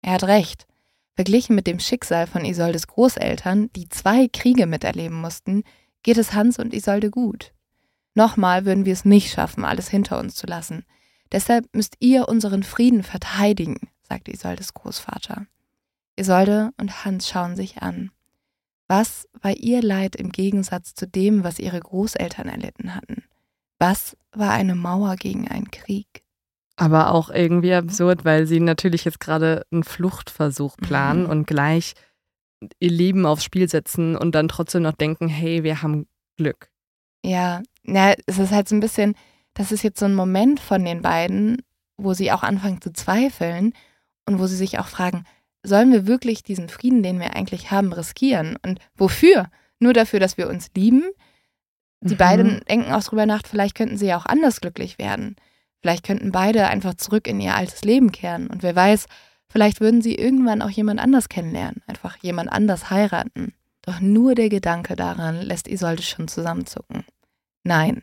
Er hat recht. Verglichen mit dem Schicksal von Isoldes Großeltern, die zwei Kriege miterleben mussten, geht es Hans und Isolde gut. Nochmal würden wir es nicht schaffen, alles hinter uns zu lassen. Deshalb müsst ihr unseren Frieden verteidigen, sagt Isoldes Großvater. Isolde und Hans schauen sich an. Was war ihr Leid im Gegensatz zu dem, was ihre Großeltern erlitten hatten? Was war eine Mauer gegen einen Krieg? Aber auch irgendwie absurd, weil sie natürlich jetzt gerade einen Fluchtversuch planen Mhm. und gleich ihr Leben aufs Spiel setzen und dann trotzdem noch denken, hey, wir haben Glück. Ja, na, es ist halt so ein bisschen, das ist jetzt so ein Moment von den beiden, wo sie auch anfangen zu zweifeln und wo sie sich auch fragen, sollen wir wirklich diesen Frieden, den wir eigentlich haben, riskieren? Und wofür? Nur dafür, dass wir uns lieben? Die Mhm. beiden denken auch drüber nach, vielleicht könnten sie ja auch anders glücklich werden. Vielleicht könnten beide einfach zurück in ihr altes Leben kehren. Und wer weiß, vielleicht würden sie irgendwann auch jemand anders kennenlernen, einfach jemand anders heiraten. Doch nur der Gedanke daran lässt Isolde schon zusammenzucken. Nein,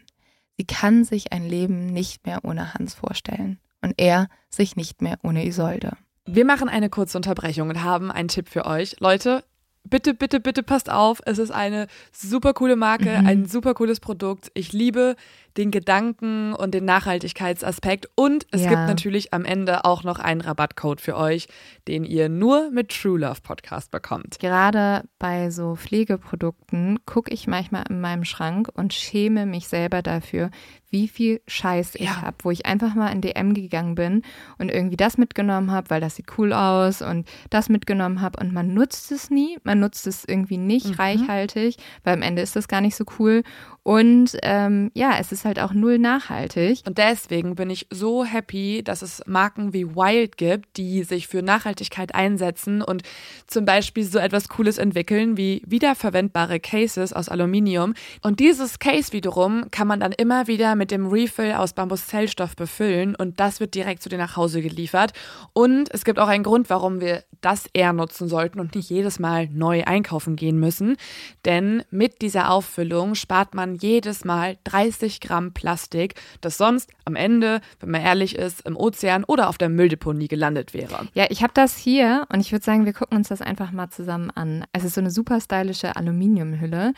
sie kann sich ein Leben nicht mehr ohne Hans vorstellen. Und er sich nicht mehr ohne Isolde. Wir machen eine kurze Unterbrechung und haben einen Tipp für euch. Leute, bitte, bitte, bitte passt auf. Es ist eine super coole Marke, Mhm. ein super cooles Produkt. Ich liebe den Gedanken und den Nachhaltigkeitsaspekt. Und es Ja. gibt natürlich am Ende auch noch einen Rabattcode für euch, den ihr nur mit True Love Podcast bekommt. Gerade bei so Pflegeprodukten gucke ich manchmal in meinem Schrank und schäme mich selber dafür, wie viel Scheiß ich Ja. habe, wo ich einfach mal in DM gegangen bin und irgendwie das mitgenommen habe, weil das sieht cool aus und das mitgenommen habe und man nutzt es nie, man nutzt es irgendwie nicht Mhm. reichhaltig, weil am Ende ist das gar nicht so cool und ähm, ja, es ist halt auch null nachhaltig. Und deswegen bin ich so happy, dass es Marken wie Wild gibt, die sich für Nachhaltigkeit einsetzen und zum Beispiel so etwas Cooles entwickeln wie wiederverwendbare Cases aus Aluminium. Und dieses Case wiederum kann man dann immer wieder mit dem Refill aus Bambuszellstoff befüllen und das wird direkt zu dir nach Hause geliefert. Und es gibt auch einen Grund, warum wir das eher nutzen sollten und nicht jedes Mal neu einkaufen gehen müssen. Denn mit dieser Auffüllung spart man jedes Mal 30 Gramm Plastik, das sonst am Ende, wenn man ehrlich ist, im Ozean oder auf der Mülldeponie gelandet wäre. Ja, ich habe das hier und ich würde sagen, wir gucken uns das einfach mal zusammen an. Es ist so eine super stylische Aluminiumhülle.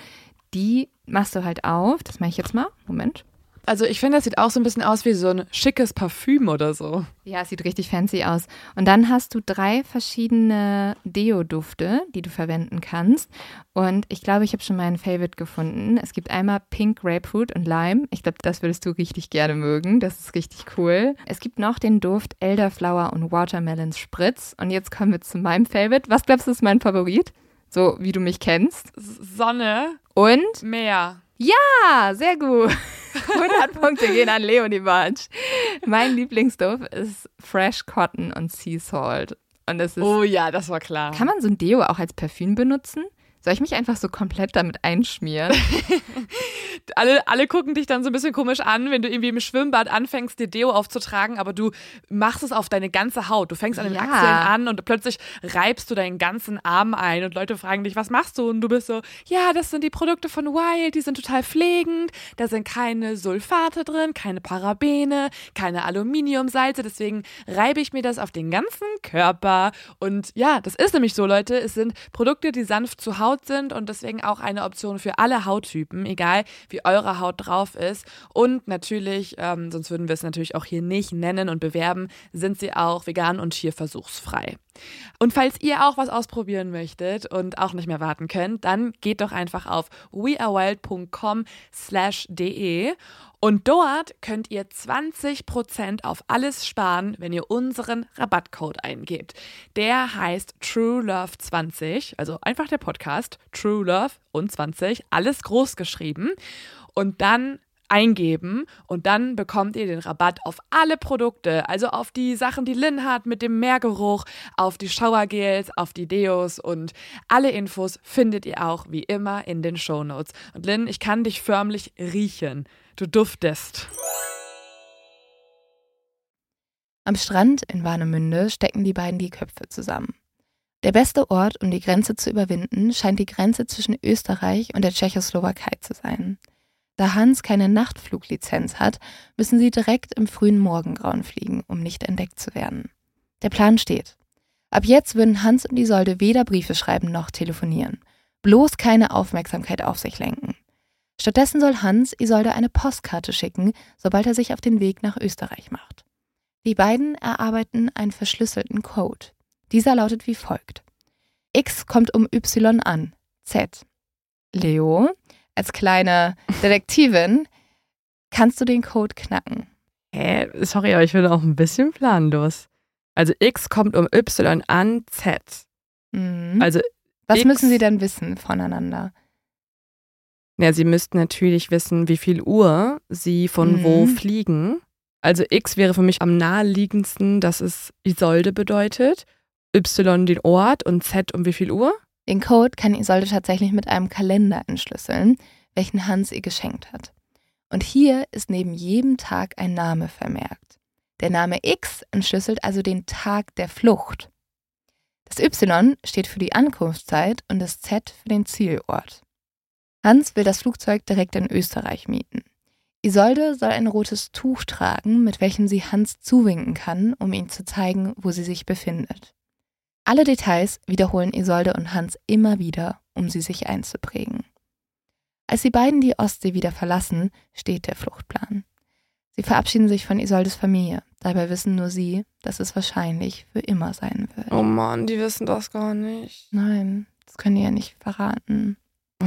Die machst du halt auf. Das mache ich jetzt mal. Moment. Also ich finde, das sieht auch so ein bisschen aus wie so ein schickes Parfüm oder so. Ja, es sieht richtig fancy aus. Und dann hast du drei verschiedene Deo-Dufte, die du verwenden kannst. Und ich glaube, ich habe schon meinen Favorite gefunden. Es gibt einmal Pink Grapefruit und Lime. Ich glaube, das würdest du richtig gerne mögen. Das ist richtig cool. Es gibt noch den Duft Elderflower und Watermelon Spritz. Und jetzt kommen wir zu meinem Favorite. Was glaubst du ist mein Favorit? So wie du mich kennst. Sonne, Und Meer. Ja, sehr gut. *laughs* 100 Punkte gehen an Leonie Bartsch. Mein Lieblingsduft ist Fresh Cotton und Sea Salt. Und das ist. Oh ja, das war klar. Kann man so ein Deo auch als Parfüm benutzen? Soll ich mich einfach so komplett damit einschmieren? *laughs* alle, alle gucken dich dann so ein bisschen komisch an, wenn du irgendwie im Schwimmbad anfängst, dir Deo aufzutragen, aber du machst es auf deine ganze Haut. Du fängst an den Ja. Achseln an und plötzlich reibst du deinen ganzen Arm ein und Leute fragen dich, was machst du? Und du bist so, ja, das sind die Produkte von Wild, die sind total pflegend, da sind keine Sulfate drin, keine Parabene, keine Aluminiumsalze, deswegen reibe ich mir das auf den ganzen Körper. Und ja, das ist nämlich so, Leute, es sind Produkte, die sanft zu Haut sind und deswegen auch eine Option für alle Hauttypen, egal wie eure Haut drauf ist. Und natürlich, ähm, sonst würden wir es natürlich auch hier nicht nennen und bewerben, sind sie auch vegan und tierversuchsfrei. Und falls ihr auch was ausprobieren möchtet und auch nicht mehr warten könnt, dann geht doch einfach auf wearewild.com slash de und dort könnt ihr 20% auf alles sparen, wenn ihr unseren Rabattcode eingebt. Der heißt True Love 20, also einfach der Podcast True Love und 20, alles groß geschrieben. Und dann eingeben und dann bekommt ihr den Rabatt auf alle Produkte, also auf die Sachen, die Lynn hat mit dem Meergeruch, auf die Showergels, auf die Deos und alle Infos findet ihr auch wie immer in den Shownotes. Und Lynn, ich kann dich förmlich riechen. Du duftest. Am Strand in Warnemünde stecken die beiden die Köpfe zusammen. Der beste Ort, um die Grenze zu überwinden, scheint die Grenze zwischen Österreich und der Tschechoslowakei zu sein. Da Hans keine Nachtfluglizenz hat, müssen sie direkt im frühen Morgengrauen fliegen, um nicht entdeckt zu werden. Der Plan steht. Ab jetzt würden Hans und Isolde weder Briefe schreiben noch telefonieren. Bloß keine Aufmerksamkeit auf sich lenken. Stattdessen soll Hans Isolde eine Postkarte schicken, sobald er sich auf den Weg nach Österreich macht. Die beiden erarbeiten einen verschlüsselten Code. Dieser lautet wie folgt. X kommt um Y an. Z. Leo, als kleine Detektivin, kannst du den Code knacken. Hä? Sorry, aber ich bin auch ein bisschen planlos. Also X kommt um Y an Z. Mhm. Also, Was X- müssen sie denn wissen voneinander? ja, sie müssten natürlich wissen, wie viel Uhr sie von Mhm. wo fliegen. Also X wäre für mich am naheliegendsten, dass es Isolde bedeutet. Y den Ort und Z um wie viel Uhr? Den Code kann Isolde tatsächlich mit einem Kalender entschlüsseln, welchen Hans ihr geschenkt hat. Und hier ist neben jedem Tag ein Name vermerkt. Der Name X entschlüsselt also den Tag der Flucht. Das Y steht für die Ankunftszeit und das Z für den Zielort. Hans will das Flugzeug direkt in Österreich mieten. Isolde soll ein rotes Tuch tragen, mit welchem sie Hans zuwinken kann, um ihm zu zeigen, wo sie sich befindet. Alle Details wiederholen Isolde und Hans immer wieder, um sie sich einzuprägen. Als die beiden die Ostsee wieder verlassen, steht der Fluchtplan. Sie verabschieden sich von Isoldes Familie. Dabei wissen nur sie, dass es wahrscheinlich für immer sein wird. Oh Mann, die wissen das gar nicht. Nein, das können die ja nicht verraten. Oh.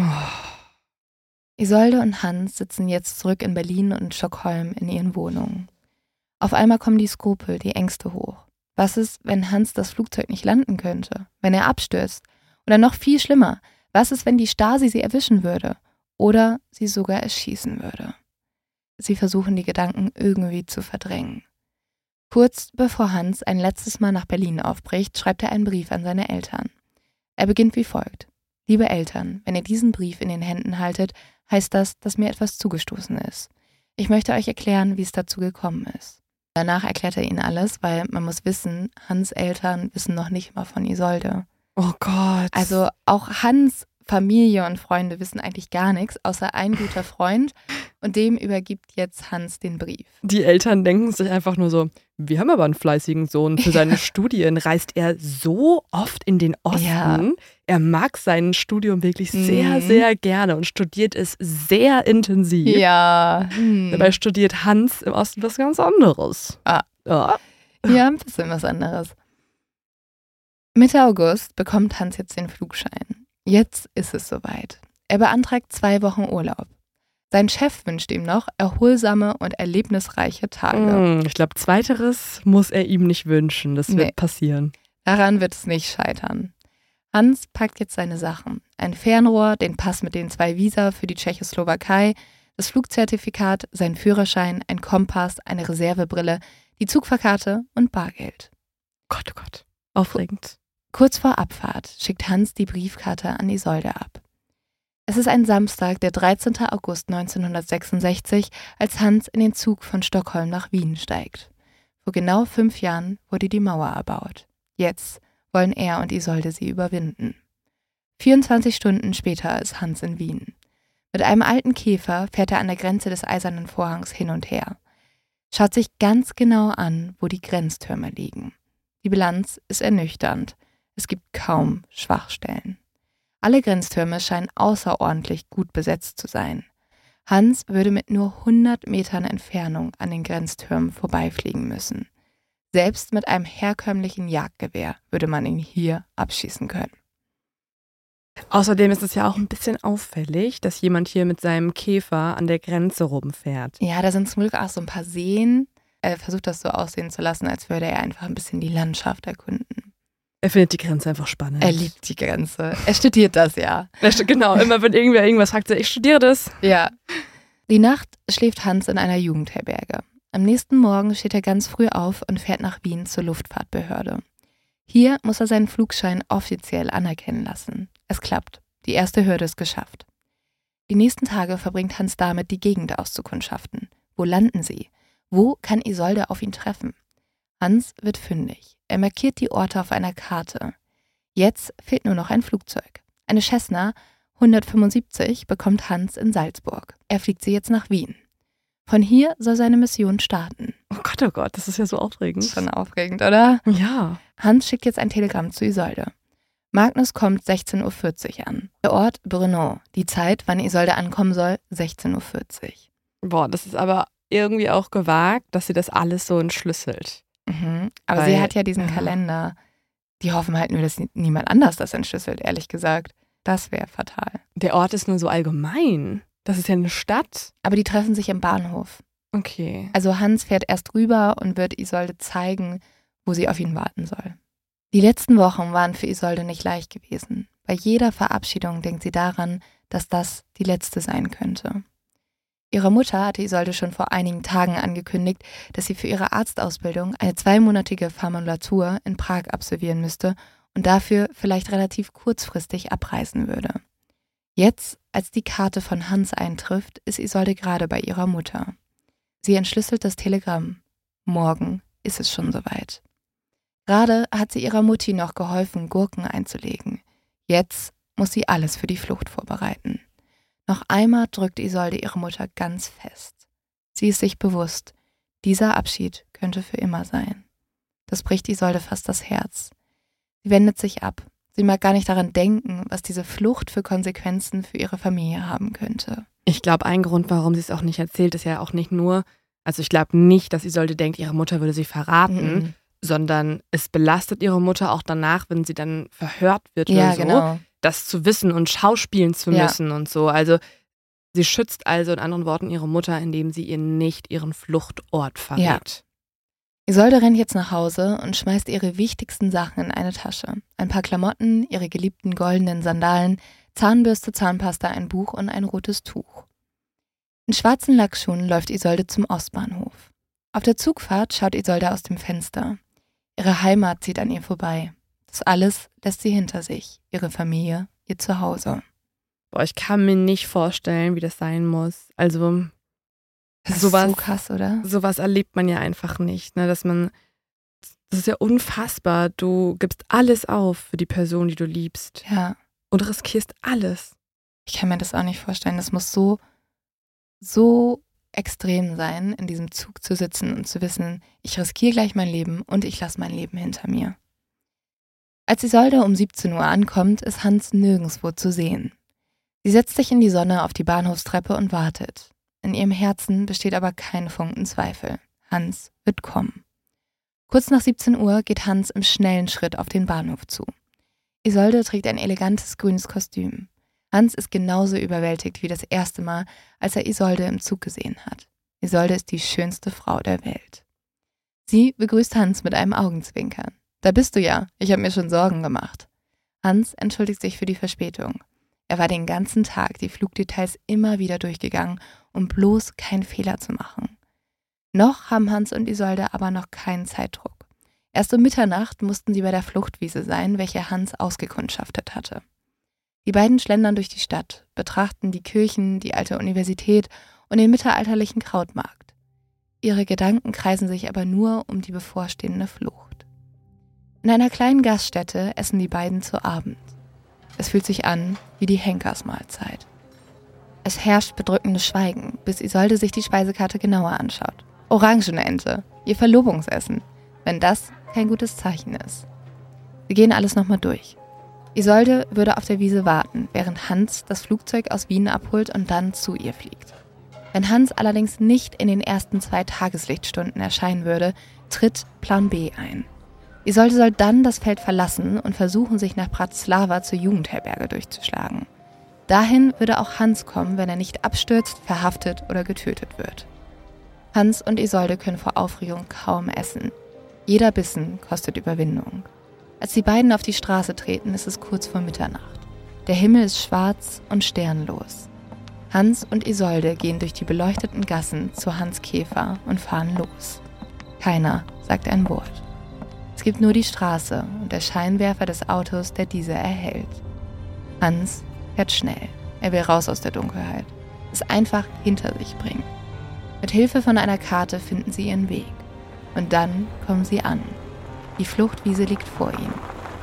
Isolde und Hans sitzen jetzt zurück in Berlin und Stockholm in ihren Wohnungen. Auf einmal kommen die Skrupel, die Ängste hoch. Was ist, wenn Hans das Flugzeug nicht landen könnte? Wenn er abstürzt? Oder noch viel schlimmer, was ist, wenn die Stasi sie erwischen würde? Oder sie sogar erschießen würde? Sie versuchen die Gedanken irgendwie zu verdrängen. Kurz bevor Hans ein letztes Mal nach Berlin aufbricht, schreibt er einen Brief an seine Eltern. Er beginnt wie folgt. Liebe Eltern, wenn ihr diesen Brief in den Händen haltet, heißt das, dass mir etwas zugestoßen ist. Ich möchte euch erklären, wie es dazu gekommen ist. Danach erklärt er ihnen alles, weil man muss wissen, Hans Eltern wissen noch nicht mal von Isolde. Oh Gott. Also auch Hans Familie und Freunde wissen eigentlich gar nichts, außer ein guter Freund. Und dem übergibt jetzt Hans den Brief. Die Eltern denken sich einfach nur so, wir haben aber einen fleißigen Sohn. Für seine Studien reist er so oft in den Osten. Ja. Er mag sein Studium wirklich sehr, Mhm. sehr gerne und studiert es sehr intensiv. Ja. Hm. Dabei studiert Hans im Osten was ganz anderes. Ah. Ja. Ja, ein bisschen was anderes. Mitte August bekommt Hans jetzt den Flugschein. Jetzt ist es soweit. Er beantragt zwei Wochen Urlaub. Sein Chef wünscht ihm noch erholsame und erlebnisreiche Tage. Hm, Ich glaube, zweiteres muss er ihm nicht wünschen. Das wird Nee. passieren. Daran wird es nicht scheitern. Hans packt jetzt seine Sachen. Ein Fernrohr, den Pass mit den zwei Visa für die Tschechoslowakei, das Flugzertifikat, sein Führerschein, ein Kompass, eine Reservebrille, die Zugfahrkarte und Bargeld. Gott, oh Gott. Aufregend. Kurz vor Abfahrt schickt Hans die Briefkarte an Isolde ab. Es ist ein Samstag, der 13. August 1966, als Hans in den Zug von Stockholm nach Wien steigt. Vor genau fünf Jahren wurde die Mauer erbaut. Jetzt wollen er und Isolde sie überwinden. 24 Stunden später ist Hans in Wien. Mit einem alten Käfer fährt er an der Grenze des Eisernen Vorhangs hin und her. Schaut sich ganz genau an, wo die Grenztürme liegen. Die Bilanz ist ernüchternd. Es gibt kaum Schwachstellen. Alle Grenztürme scheinen außerordentlich gut besetzt zu sein. Hans würde mit nur 100 Metern Entfernung an den Grenztürmen vorbeifliegen müssen. Selbst mit einem herkömmlichen Jagdgewehr würde man ihn hier abschießen können. Außerdem ist es ja auch ein bisschen auffällig, dass jemand hier mit seinem Käfer an der Grenze rumfährt. Ja, da sind zum Glück auch so ein paar Seen. Er versucht das so aussehen zu lassen, als würde er einfach ein bisschen die Landschaft erkunden. Er findet die Grenze einfach spannend. Er liebt die Grenze. Er studiert das ja. Genau, immer wenn irgendwer irgendwas fragt, sagt, ich studiere das. Ja. Die Nacht schläft Hans in einer Jugendherberge. Am nächsten Morgen steht er ganz früh auf und fährt nach Wien zur Luftfahrtbehörde. Hier muss er seinen Flugschein offiziell anerkennen lassen. Es klappt. Die erste Hürde ist geschafft. Die nächsten Tage verbringt Hans damit, die Gegend auszukundschaften. Wo landen sie? Wo kann Isolde auf ihn treffen? Hans wird fündig. Er markiert die Orte auf einer Karte. Jetzt fehlt nur noch ein Flugzeug. Eine Cessna 175 bekommt Hans in Salzburg. Er fliegt sie jetzt nach Wien. Von hier soll seine Mission starten. Oh Gott, oh Gott, das ist ja so aufregend. Schon aufregend, oder? Ja. Hans schickt jetzt ein Telegramm zu Isolde. Magnus kommt 16.40 Uhr an. Der Ort Brno. Die Zeit, wann Isolde ankommen soll, 16.40 Uhr. Boah, das ist aber irgendwie auch gewagt, dass sie das alles so entschlüsselt. Mhm. Aber Weil- sie hat ja diesen ja. Kalender. Die hoffen halt nur, dass niemand anders das entschlüsselt, ehrlich gesagt. Das wäre fatal. Der Ort ist nur so allgemein. Das ist ja eine Stadt. Aber die treffen sich im Bahnhof. Okay. Also Hans fährt erst rüber und wird Isolde zeigen, wo sie auf ihn warten soll. Die letzten Wochen waren für Isolde nicht leicht gewesen. Bei jeder Verabschiedung denkt sie daran, dass das die letzte sein könnte. Ihre Mutter hatte Isolde schon vor einigen Tagen angekündigt, dass sie für ihre Arztausbildung eine zweimonatige Formulatur in Prag absolvieren müsste und dafür vielleicht relativ kurzfristig abreisen würde. Jetzt, als die Karte von Hans eintrifft, ist Isolde gerade bei ihrer Mutter. Sie entschlüsselt das Telegramm. Morgen ist es schon soweit. Gerade hat sie ihrer Mutti noch geholfen, Gurken einzulegen. Jetzt muss sie alles für die Flucht vorbereiten. Noch einmal drückt Isolde ihre Mutter ganz fest. Sie ist sich bewusst, dieser Abschied könnte für immer sein. Das bricht Isolde fast das Herz. Sie wendet sich ab. Sie mag gar nicht daran denken, was diese Flucht für Konsequenzen für ihre Familie haben könnte. Ich glaube, ein Grund, warum sie es auch nicht erzählt, ist ja auch nicht nur, also ich glaube nicht, dass Isolde denkt, ihre Mutter würde sie verraten, Mhm. sondern es belastet ihre Mutter auch danach, wenn sie dann verhört wird Ja, oder so, genau. Das zu wissen und schauspielen zu Ja. müssen und so. Also sie schützt also in anderen Worten ihre Mutter, indem sie ihr nicht ihren Fluchtort verrät. Isolde rennt jetzt nach Hause und schmeißt ihre wichtigsten Sachen in eine Tasche. Ein paar Klamotten, ihre geliebten goldenen Sandalen, Zahnbürste, Zahnpasta, ein Buch und ein rotes Tuch. In schwarzen Lackschuhen läuft Isolde zum Ostbahnhof. Auf der Zugfahrt schaut Isolde aus dem Fenster. Ihre Heimat zieht an ihr vorbei. Das alles lässt sie hinter sich. Ihre Familie, ihr Zuhause. Boah, ich kann mir nicht vorstellen, wie das sein muss. Also Das Sowas- ist so krass, oder? sowas erlebt man ja einfach nicht, ne? Dass man, das ist ja unfassbar. Du gibst alles auf für die Person, die du liebst Ja. und riskierst alles. Ich kann mir das auch nicht vorstellen. Das muss so, so extrem sein, in diesem Zug zu sitzen und zu wissen, ich riskiere gleich mein Leben und ich lasse mein Leben hinter mir. Als Isolde um 17 Uhr ankommt, ist Hans nirgendwo zu sehen. Sie setzt sich in die Sonne auf die Bahnhofstreppe und wartet. In ihrem Herzen besteht aber kein Funken Zweifel. Hans wird kommen. Kurz nach 17 Uhr geht Hans im schnellen Schritt auf den Bahnhof zu. Isolde trägt ein elegantes grünes Kostüm. Hans ist genauso überwältigt wie das erste Mal, als er Isolde im Zug gesehen hat. Isolde ist die schönste Frau der Welt. Sie begrüßt Hans mit einem Augenzwinkern. Da bist du ja, ich habe mir schon Sorgen gemacht. Hans entschuldigt sich für die Verspätung. Er war den ganzen Tag die Flugdetails immer wieder durchgegangen, um bloß keinen Fehler zu machen. Noch haben Hans und Isolde aber noch keinen Zeitdruck. Erst um Mitternacht mussten sie bei der Fluchtwiese sein, welche Hans ausgekundschaftet hatte. Die beiden schlendern durch die Stadt, betrachten die Kirchen, die alte Universität und den mittelalterlichen Krautmarkt. Ihre Gedanken kreisen sich aber nur um die bevorstehende Flucht. In einer kleinen Gaststätte essen die beiden zu Abend. Es fühlt sich an wie die Henkersmahlzeit. Es herrscht bedrückendes Schweigen, bis Isolde sich die Speisekarte genauer anschaut. Orangenente, ihr Verlobungsessen, wenn das kein gutes Zeichen ist. Wir gehen alles nochmal durch. Isolde würde auf der Wiese warten, während Hans das Flugzeug aus Wien abholt und dann zu ihr fliegt. Wenn Hans allerdings nicht in den ersten zwei Tageslichtstunden erscheinen würde, tritt Plan B ein. Isolde soll dann das Feld verlassen und versuchen, sich nach Bratislava zur Jugendherberge durchzuschlagen. Dahin würde auch Hans kommen, wenn er nicht abstürzt, verhaftet oder getötet wird. Hans und Isolde können vor Aufregung kaum essen. Jeder Bissen kostet Überwindung. Als die beiden auf die Straße treten, ist es kurz vor Mitternacht. Der Himmel ist schwarz und sternlos. Hans und Isolde gehen durch die beleuchteten Gassen zu Hans Käfer und fahren los. Keiner sagt ein Wort. Es gibt nur die Straße und der Scheinwerfer des Autos, der diese erhellt. Hans fährt schnell. Er will raus aus der Dunkelheit. Es einfach hinter sich bringen. Mit Hilfe von einer Karte finden sie ihren Weg. Und dann kommen sie an. Die Fluchtwiese liegt vor ihnen.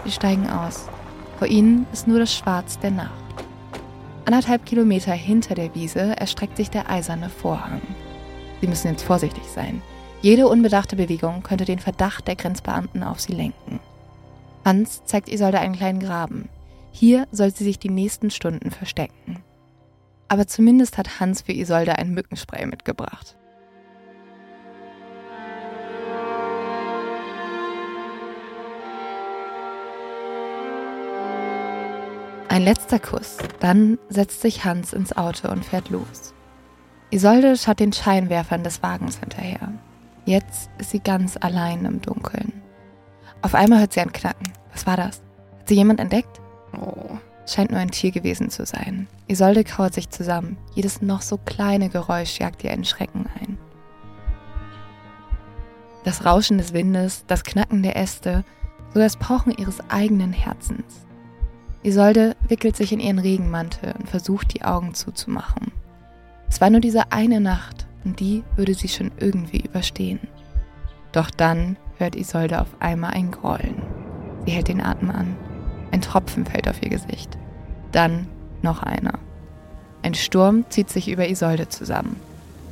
Sie steigen aus. Vor ihnen ist nur das Schwarz der Nacht. Anderthalb Kilometer hinter der Wiese erstreckt sich der eiserne Vorhang. Sie müssen jetzt vorsichtig sein. Jede unbedachte Bewegung könnte den Verdacht der Grenzbeamten auf sie lenken. Hans zeigt Isolde einen kleinen Graben. Hier soll sie sich die nächsten Stunden verstecken. Aber zumindest hat Hans für Isolde ein Mückenspray mitgebracht. Ein letzter Kuss, dann setzt sich Hans ins Auto und fährt los. Isolde schaut den Scheinwerfern des Wagens hinterher. Jetzt ist sie ganz allein im Dunkeln. Auf einmal hört sie ein Knacken. Was war das? Hat sie jemand entdeckt? Oh. Scheint nur ein Tier gewesen zu sein. Isolde kauert sich zusammen. Jedes noch so kleine Geräusch jagt ihr einen Schrecken ein. Das Rauschen des Windes, das Knacken der Äste, sogar das Pochen ihres eigenen Herzens. Isolde wickelt sich in ihren Regenmantel und versucht, die Augen zuzumachen. Es war nur diese eine Nacht und die würde sie schon irgendwie überstehen. Doch dann hört Isolde auf einmal ein Grollen. Sie hält den Atem an. Ein Tropfen fällt auf ihr Gesicht. Dann noch einer. Ein Sturm zieht sich über Isolde zusammen.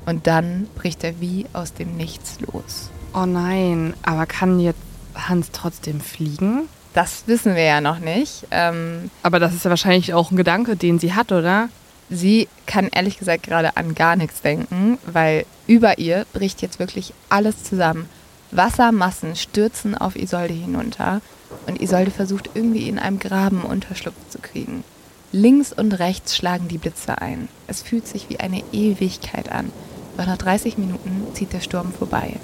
Und dann bricht er wie aus dem Nichts los. Oh nein, aber kann jetzt Hans trotzdem fliegen? Das wissen wir ja noch nicht. Ähm, Aber das ist ja wahrscheinlich auch ein Gedanke, den sie hat, oder? Sie kann ehrlich gesagt gerade an gar nichts denken, weil über ihr bricht jetzt wirklich alles zusammen. Wassermassen stürzen auf Isolde hinunter und Isolde versucht irgendwie in einem Graben Unterschlupf zu kriegen. Links und rechts schlagen die Blitze ein. Es fühlt sich wie eine Ewigkeit an. Doch nach 30 Minuten zieht der Sturm vorbei.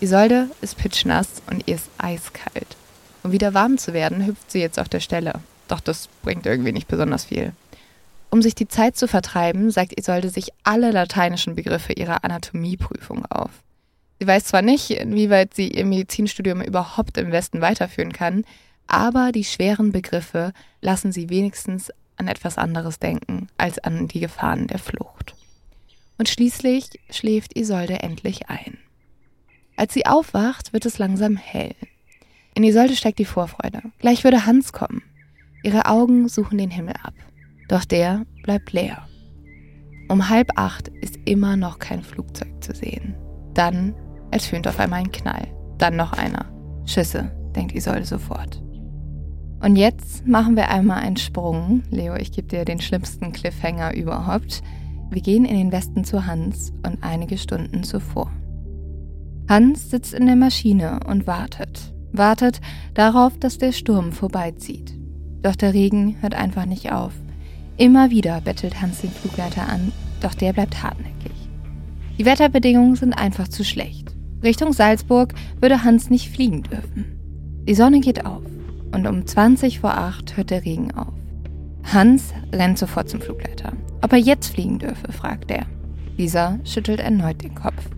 Isolde ist pitschnass und ihr ist eiskalt. Um wieder warm zu werden, hüpft sie jetzt auf der Stelle. Doch das bringt irgendwie nicht besonders viel. Um sich die Zeit zu vertreiben, sagt Isolde sich alle lateinischen Begriffe ihrer Anatomieprüfung auf. Sie weiß zwar nicht, inwieweit sie ihr Medizinstudium überhaupt im Westen weiterführen kann, aber die schweren Begriffe lassen sie wenigstens an etwas anderes denken als an die Gefahren der Flucht. Und schließlich schläft Isolde endlich ein. Als sie aufwacht, wird es langsam hell. In Isolde steigt die Vorfreude. Gleich würde Hans kommen. Ihre Augen suchen den Himmel ab. Doch der bleibt leer. Um halb acht ist immer noch kein Flugzeug zu sehen. Dann ertönt auf einmal ein Knall. Dann noch einer. Schüsse, denkt Isolde sofort. Und jetzt machen wir einmal einen Sprung. Leo, ich gebe dir den schlimmsten Cliffhanger überhaupt. Wir gehen in den Westen zu Hans und einige Stunden zuvor. Hans sitzt in der Maschine und wartet. Wartet darauf, dass der Sturm vorbeizieht. Doch der Regen hört einfach nicht auf. Immer wieder bettelt Hans den Flugleiter an, doch der bleibt hartnäckig. Die Wetterbedingungen sind einfach zu schlecht. Richtung Salzburg würde Hans nicht fliegen dürfen. Die Sonne geht auf und um 20 vor 8 hört der Regen auf. Hans rennt sofort zum Flugleiter. Ob er jetzt fliegen dürfe, fragt er. Dieser schüttelt erneut den Kopf.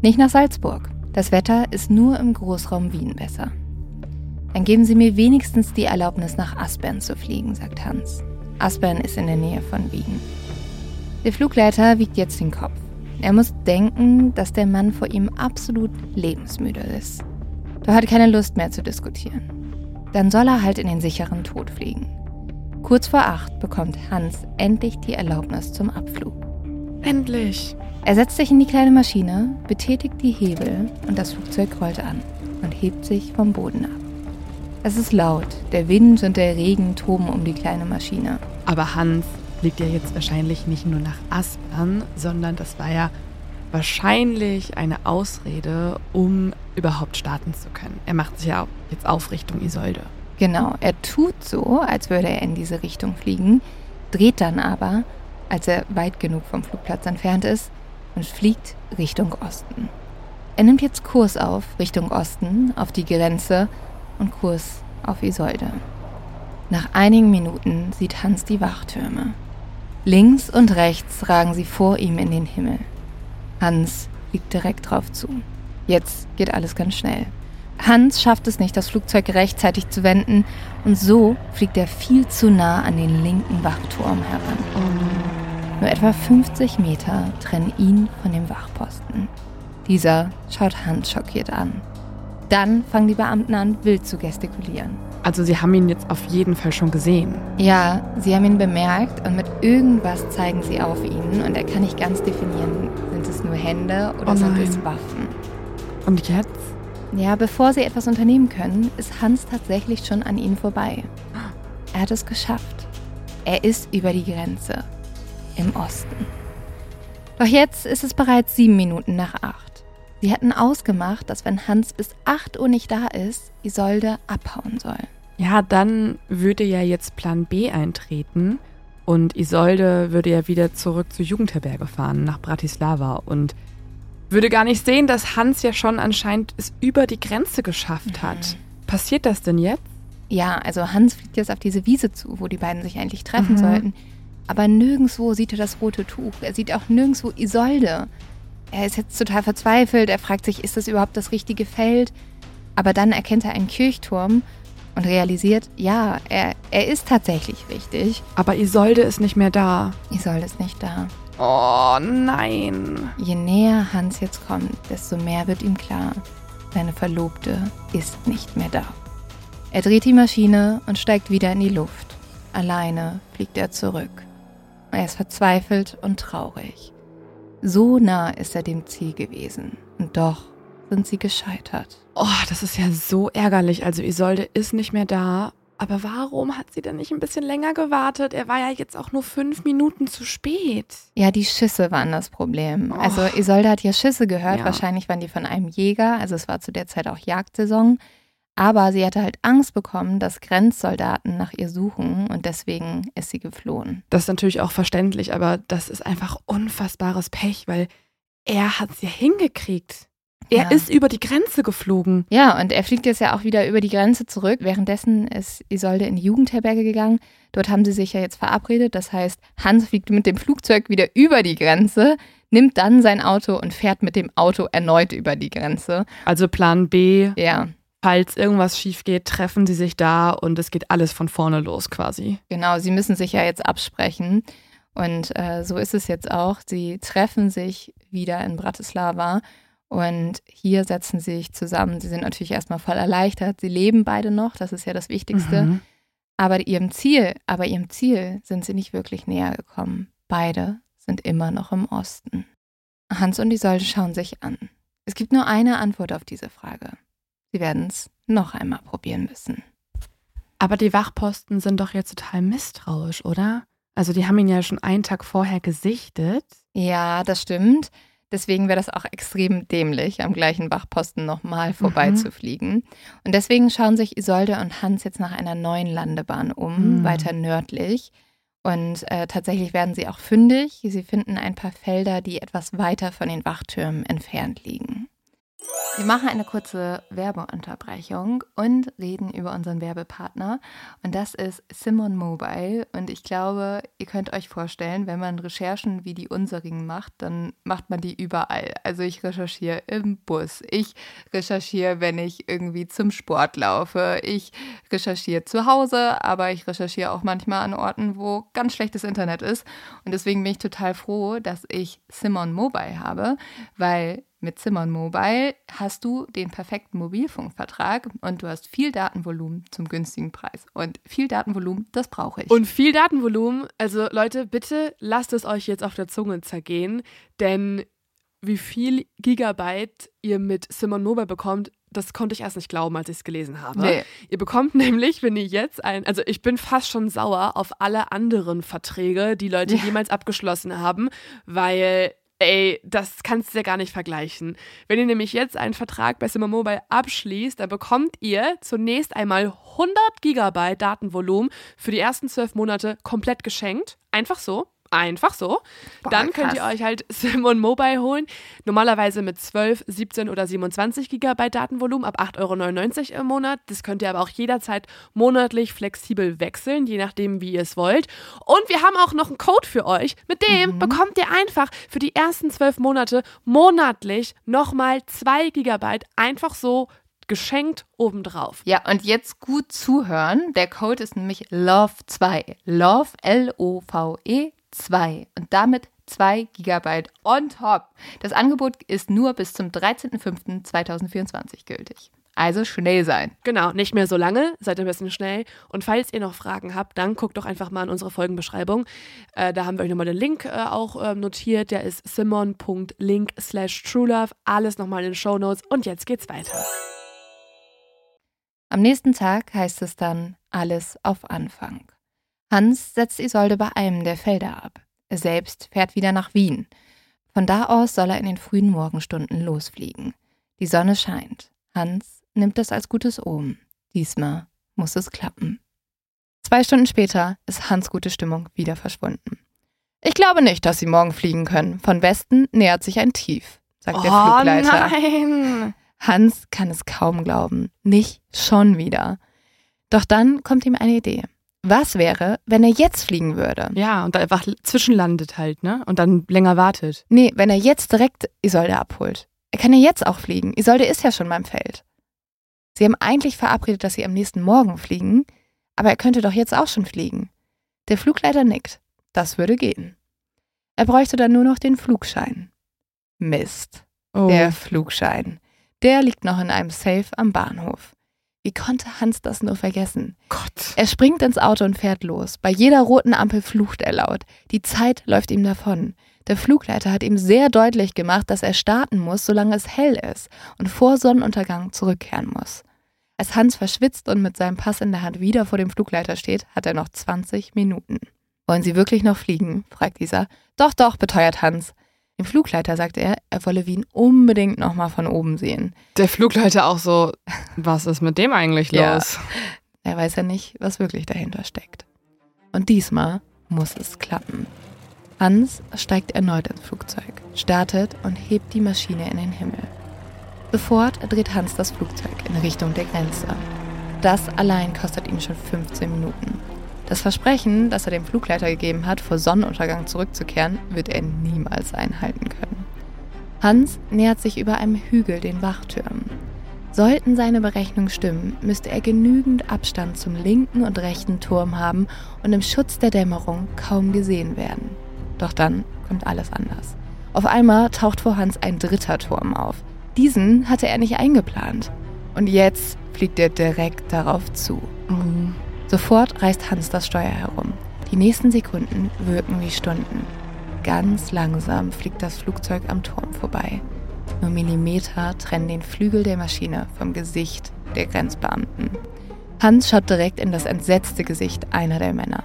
Nicht nach Salzburg. Das Wetter ist nur im Großraum Wien besser. Dann geben Sie mir wenigstens die Erlaubnis, nach Aspern zu fliegen, sagt Hans. Aspern ist in der Nähe von Wien. Der Flugleiter wiegt jetzt den Kopf. Er muss denken, dass der Mann vor ihm absolut lebensmüde ist. Doch hat keine Lust mehr zu diskutieren. Dann soll er halt in den sicheren Tod fliegen. Kurz vor acht bekommt Hans endlich die Erlaubnis zum Abflug. Endlich. Er setzt sich in die kleine Maschine, betätigt die Hebel und das Flugzeug rollt an und hebt sich vom Boden ab. Es ist laut, der Wind und der Regen toben um die kleine Maschine. Aber Hans fliegt ja jetzt wahrscheinlich nicht nur nach Aspern, sondern das war ja wahrscheinlich eine Ausrede, um überhaupt starten zu können. Er macht sich ja jetzt auf Richtung Isolde. Genau, er tut so, als würde er in diese Richtung fliegen, dreht dann aber, als er weit genug vom Flugplatz entfernt ist, und fliegt Richtung Osten. Er nimmt jetzt Kurs auf Richtung Osten, auf die Grenze und Kurs auf Isolde. Nach einigen Minuten sieht Hans die Wachtürme. Links und rechts ragen sie vor ihm in den Himmel. Hans fliegt direkt drauf zu. Jetzt geht alles ganz schnell. Hans schafft es nicht, das Flugzeug rechtzeitig zu wenden und so fliegt er viel zu nah an den linken Wachturm heran. Nur etwa 50 Meter trennen ihn von dem Wachposten. Dieser schaut Hans schockiert an. Dann fangen die Beamten an, wild zu gestikulieren. Also sie haben ihn jetzt auf jeden Fall schon gesehen. Ja, sie haben ihn bemerkt und mit irgendwas zeigen sie auf ihn und er kann nicht ganz definieren, sind es nur Hände oder Oh sind es Waffen. Und jetzt? Ja, bevor sie etwas unternehmen können, ist Hans tatsächlich schon an ihnen vorbei. Er hat es geschafft. Er ist über die Grenze. Im Osten. Doch jetzt ist es bereits sieben Minuten nach acht. Sie hatten ausgemacht, dass wenn Hans bis 8 Uhr nicht da ist, Isolde abhauen soll. Ja, dann würde ja jetzt Plan B eintreten und Isolde würde ja wieder zurück zur Jugendherberge fahren, nach Bratislava und würde gar nicht sehen, dass Hans ja schon anscheinend es über die Grenze geschafft hat. Passiert das denn jetzt? Ja, also Hans fliegt jetzt auf diese Wiese zu, wo die beiden sich eigentlich treffen Mhm. sollten. Aber nirgendwo sieht er das rote Tuch. Er sieht auch nirgendwo Isolde. Er ist jetzt total verzweifelt. Er fragt sich, ist das überhaupt das richtige Feld? Aber dann erkennt er einen Kirchturm und realisiert, ja, er, er ist tatsächlich richtig. Aber Isolde ist nicht mehr da. Isolde ist nicht da. Oh nein. Je näher Hans jetzt kommt, desto mehr wird ihm klar, seine Verlobte ist nicht mehr da. Er dreht die Maschine und steigt wieder in die Luft. Alleine fliegt er zurück. Er ist verzweifelt und traurig. So nah ist er dem Ziel gewesen. Und doch sind sie gescheitert. Oh, das ist ja so ärgerlich. Also Isolde ist nicht mehr da. Aber warum hat sie denn nicht ein bisschen länger gewartet? Er war ja jetzt auch nur fünf Minuten zu spät. Ja, die Schüsse waren das Problem. Oh. Also Isolde hat ja Schüsse gehört. Ja. Wahrscheinlich waren die von einem Jäger. Also es war zu der Zeit auch Jagdsaison. Aber sie hatte halt Angst bekommen, dass Grenzsoldaten nach ihr suchen und deswegen ist sie geflohen. Das ist natürlich auch verständlich, aber das ist einfach unfassbares Pech, weil er hat es ja hingekriegt. Er Ja. ist über die Grenze geflogen. Ja, und er fliegt jetzt ja auch wieder über die Grenze zurück. Währenddessen ist Isolde in die Jugendherberge gegangen. Dort haben sie sich ja jetzt verabredet. Das heißt, Hans fliegt mit dem Flugzeug wieder über die Grenze, nimmt dann sein Auto und fährt mit dem Auto erneut über die Grenze. Also Plan B, Ja, falls irgendwas schief geht, treffen sie sich da und es geht alles von vorne los quasi. genau. Sie müssen sich ja jetzt absprechen. Und äh, so ist es jetzt auch. Sie treffen sich wieder in Bratislava. Und hier setzen sie sich zusammen. Sie sind natürlich erstmal voll erleichtert. Sie leben beide noch, das ist ja das Wichtigste. Mhm. Aber ihrem Ziel, aber ihrem Ziel sind sie nicht wirklich näher gekommen. Beide sind immer noch im Osten. Hans und Isolde schauen sich an. Es gibt nur eine Antwort auf diese Frage. Sie werden es noch einmal probieren müssen. Aber die Wachposten sind doch jetzt total misstrauisch, oder? Also die haben ihn ja schon einen Tag vorher gesichtet. Ja, das stimmt. Deswegen wäre das auch extrem dämlich, am gleichen Wachposten nochmal vorbeizufliegen. Und deswegen schauen sich Isolde und Hans jetzt nach einer neuen Landebahn um, Mhm. weiter nördlich. Und äh, tatsächlich werden sie auch fündig. Sie finden ein paar Felder, die etwas weiter von den Wachtürmen entfernt liegen. Wir machen eine kurze Werbeunterbrechung und reden über unseren Werbepartner. Und das ist Simon Mobile. Und ich glaube, ihr könnt euch vorstellen, wenn man Recherchen wie die unserigen macht, dann macht man die überall. Also ich recherchiere im Bus, ich recherchiere, wenn ich irgendwie zum Sport laufe, ich recherchiere zu Hause, aber ich recherchiere auch manchmal an Orten, wo ganz schlechtes Internet ist. Und deswegen bin ich total froh, dass ich Simon Mobile habe, weil mit Simon Mobile hast du den perfekten Mobilfunkvertrag und du hast viel Datenvolumen zum günstigen Preis. Und viel Datenvolumen, das brauche ich. Und viel Datenvolumen. Also Leute, bitte lasst es euch jetzt auf der Zunge zergehen, denn wie viel Gigabyte ihr mit Simon Mobile bekommt, das konnte ich erst nicht glauben, als ich es gelesen habe. Nee. Ihr bekommt *laughs* nämlich, wenn ihr jetzt ein, also ich bin fast schon sauer auf alle anderen Verträge, die Leute Ja. jemals abgeschlossen haben, weil Ey, das kannst du ja gar nicht vergleichen. Wenn ihr nämlich jetzt einen Vertrag bei Simon Mobile abschließt, dann bekommt ihr zunächst einmal 100 Gigabyte Datenvolumen für die ersten zwölf Monate komplett geschenkt. Einfach so. Einfach so. Boah, dann könnt ihr krass. euch halt *laughs* Simon Mobile holen. Normalerweise mit 12, 17 oder 27 Gigabyte Datenvolumen ab 8,99 Euro im Monat. Das könnt ihr aber auch jederzeit monatlich flexibel wechseln, je nachdem, wie ihr es wollt. Und wir haben auch noch einen Code für euch. Mit dem Mhm. bekommt ihr einfach für die ersten zwölf Monate monatlich nochmal 2 Gigabyte einfach so geschenkt obendrauf. Ja, und jetzt gut zuhören. Der Code ist nämlich LOVE2. LOVE, L-O-V-E 2. Und damit 2 Gigabyte on top. Das Angebot ist nur bis zum 13.05.2024 gültig. Also schnell sein. Genau, nicht mehr so lange, seid ein bisschen schnell. Und falls ihr noch Fragen habt, dann guckt doch einfach mal in unsere Folgenbeschreibung. Äh, da haben wir euch nochmal den Link äh, auch ähm, notiert. Der ist simon.link slash truelove. Alles nochmal in den Show Notes. Und jetzt geht's weiter. Am nächsten Tag heißt es dann alles auf Anfang. Hans setzt Isolde bei einem der Felder ab. Er selbst fährt wieder nach Wien. Von da aus soll er in den frühen Morgenstunden losfliegen. Die Sonne scheint. Hans nimmt das als gutes Omen. Diesmal muss es klappen. Zwei Stunden später ist Hans gute Stimmung wieder verschwunden. Ich glaube nicht, dass Sie morgen fliegen können. Von Westen nähert sich ein Tief, sagt der Flugleiter. Oh nein! Hans kann es kaum glauben. Nicht schon wieder. Doch dann kommt ihm eine Idee. Was wäre, wenn er jetzt fliegen würde? Ja, und da einfach zwischenlandet halt, ne? Und dann länger wartet. Nee, wenn er jetzt direkt Isolde abholt. Er kann ja jetzt auch fliegen. Isolde ist ja schon beim Feld. Sie haben eigentlich verabredet, dass sie am nächsten Morgen fliegen, aber er könnte doch jetzt auch schon fliegen. Der Flugleiter nickt. Das würde gehen. Er bräuchte dann nur noch den Flugschein. Mist. Oh. Der Flugschein. Der liegt noch in einem Safe am Bahnhof. Wie konnte Hans das nur vergessen? Gott. Er springt ins Auto und fährt los. Bei jeder roten Ampel flucht er laut. Die Zeit läuft ihm davon. Der Flugleiter hat ihm sehr deutlich gemacht, dass er starten muss, solange es hell ist und vor Sonnenuntergang zurückkehren muss. Als Hans verschwitzt und mit seinem Pass in der Hand wieder vor dem Flugleiter steht, hat er noch 20 Minuten. Wollen Sie wirklich noch fliegen? fragt dieser. Doch, doch, beteuert Hans. Dem Flugleiter sagt er, er wolle Wien unbedingt nochmal von oben sehen. Der Flugleiter auch so, was ist mit dem eigentlich *laughs* los? Ja. Er weiß ja nicht, was wirklich dahinter steckt. Und diesmal muss es klappen. Hans steigt erneut ins Flugzeug, startet und hebt die Maschine in den Himmel. Sofort dreht Hans das Flugzeug in Richtung der Grenze. Das allein kostet ihn schon 15 Minuten. Das Versprechen, das er dem Flugleiter gegeben hat, vor Sonnenuntergang zurückzukehren, wird er niemals einhalten können. Hans nähert sich über einem Hügel den Wachtürmen. Sollten seine Berechnungen stimmen, müsste er genügend Abstand zum linken und rechten Turm haben und im Schutz der Dämmerung kaum gesehen werden. Doch dann kommt alles anders. Auf einmal taucht vor Hans ein dritter Turm auf. Diesen hatte er nicht eingeplant. Und jetzt fliegt er direkt darauf zu. Mhm. Sofort reißt Hans das Steuer herum. Die nächsten Sekunden wirken wie Stunden. Ganz langsam fliegt das Flugzeug am Turm vorbei. Nur Millimeter trennen den Flügel der Maschine vom Gesicht der Grenzbeamten. Hans schaut direkt in das entsetzte Gesicht einer der Männer.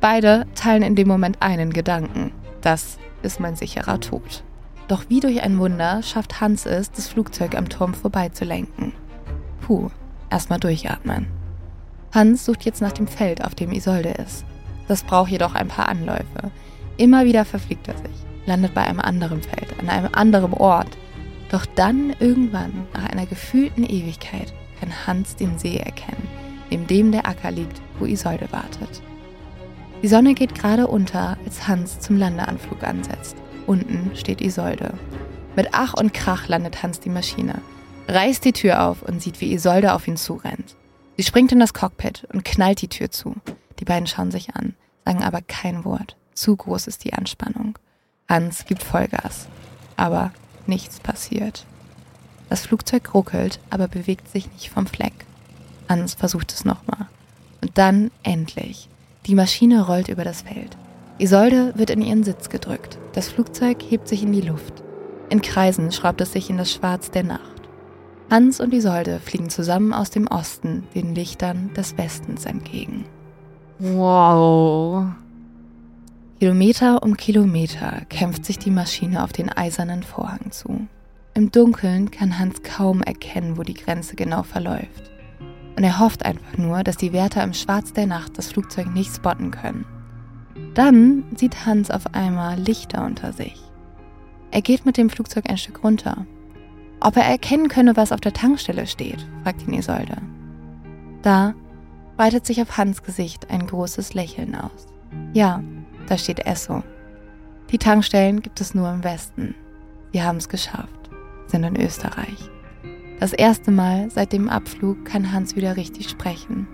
Beide teilen in dem Moment einen Gedanken. Das ist mein sicherer Tod. Doch wie durch ein Wunder schafft Hans es, das Flugzeug am Turm vorbeizulenken. Puh, erstmal durchatmen. Hans sucht jetzt nach dem Feld, auf dem Isolde ist. Das braucht jedoch ein paar Anläufe. Immer wieder verfliegt er sich, landet bei einem anderen Feld, an einem anderen Ort. Doch dann irgendwann, nach einer gefühlten Ewigkeit, kann Hans den See erkennen, neben dem der Acker liegt, wo Isolde wartet. Die Sonne geht gerade unter, als Hans zum Landeanflug ansetzt. Unten steht Isolde. Mit Ach und Krach landet Hans die Maschine, reißt die Tür auf und sieht, wie Isolde auf ihn zurennt. Sie springt in das Cockpit und knallt die Tür zu. Die beiden schauen sich an, sagen aber kein Wort. Zu groß ist die Anspannung. Hans gibt Vollgas. Aber nichts passiert. Das Flugzeug ruckelt, aber bewegt sich nicht vom Fleck. Hans versucht es nochmal. Und dann endlich. Die Maschine rollt über das Feld. Isolde wird in ihren Sitz gedrückt. Das Flugzeug hebt sich in die Luft. In Kreisen schraubt es sich in das Schwarz der Nacht. Hans und Isolde fliegen zusammen aus dem Osten den Lichtern des Westens entgegen. Wow. Kilometer um Kilometer kämpft sich die Maschine auf den eisernen Vorhang zu. Im Dunkeln kann Hans kaum erkennen, wo die Grenze genau verläuft. Und er hofft einfach nur, dass die Wärter im Schwarz der Nacht das Flugzeug nicht spotten können. Dann sieht Hans auf einmal Lichter unter sich. Er geht mit dem Flugzeug ein Stück runter ob er erkennen könne, was auf der Tankstelle steht, fragt ihn Isolde. Da breitet sich auf Hans Gesicht ein großes Lächeln aus. Ja, da steht Esso. Die Tankstellen gibt es nur im Westen. Wir haben es geschafft, sind in Österreich. Das erste Mal seit dem Abflug kann Hans wieder richtig sprechen.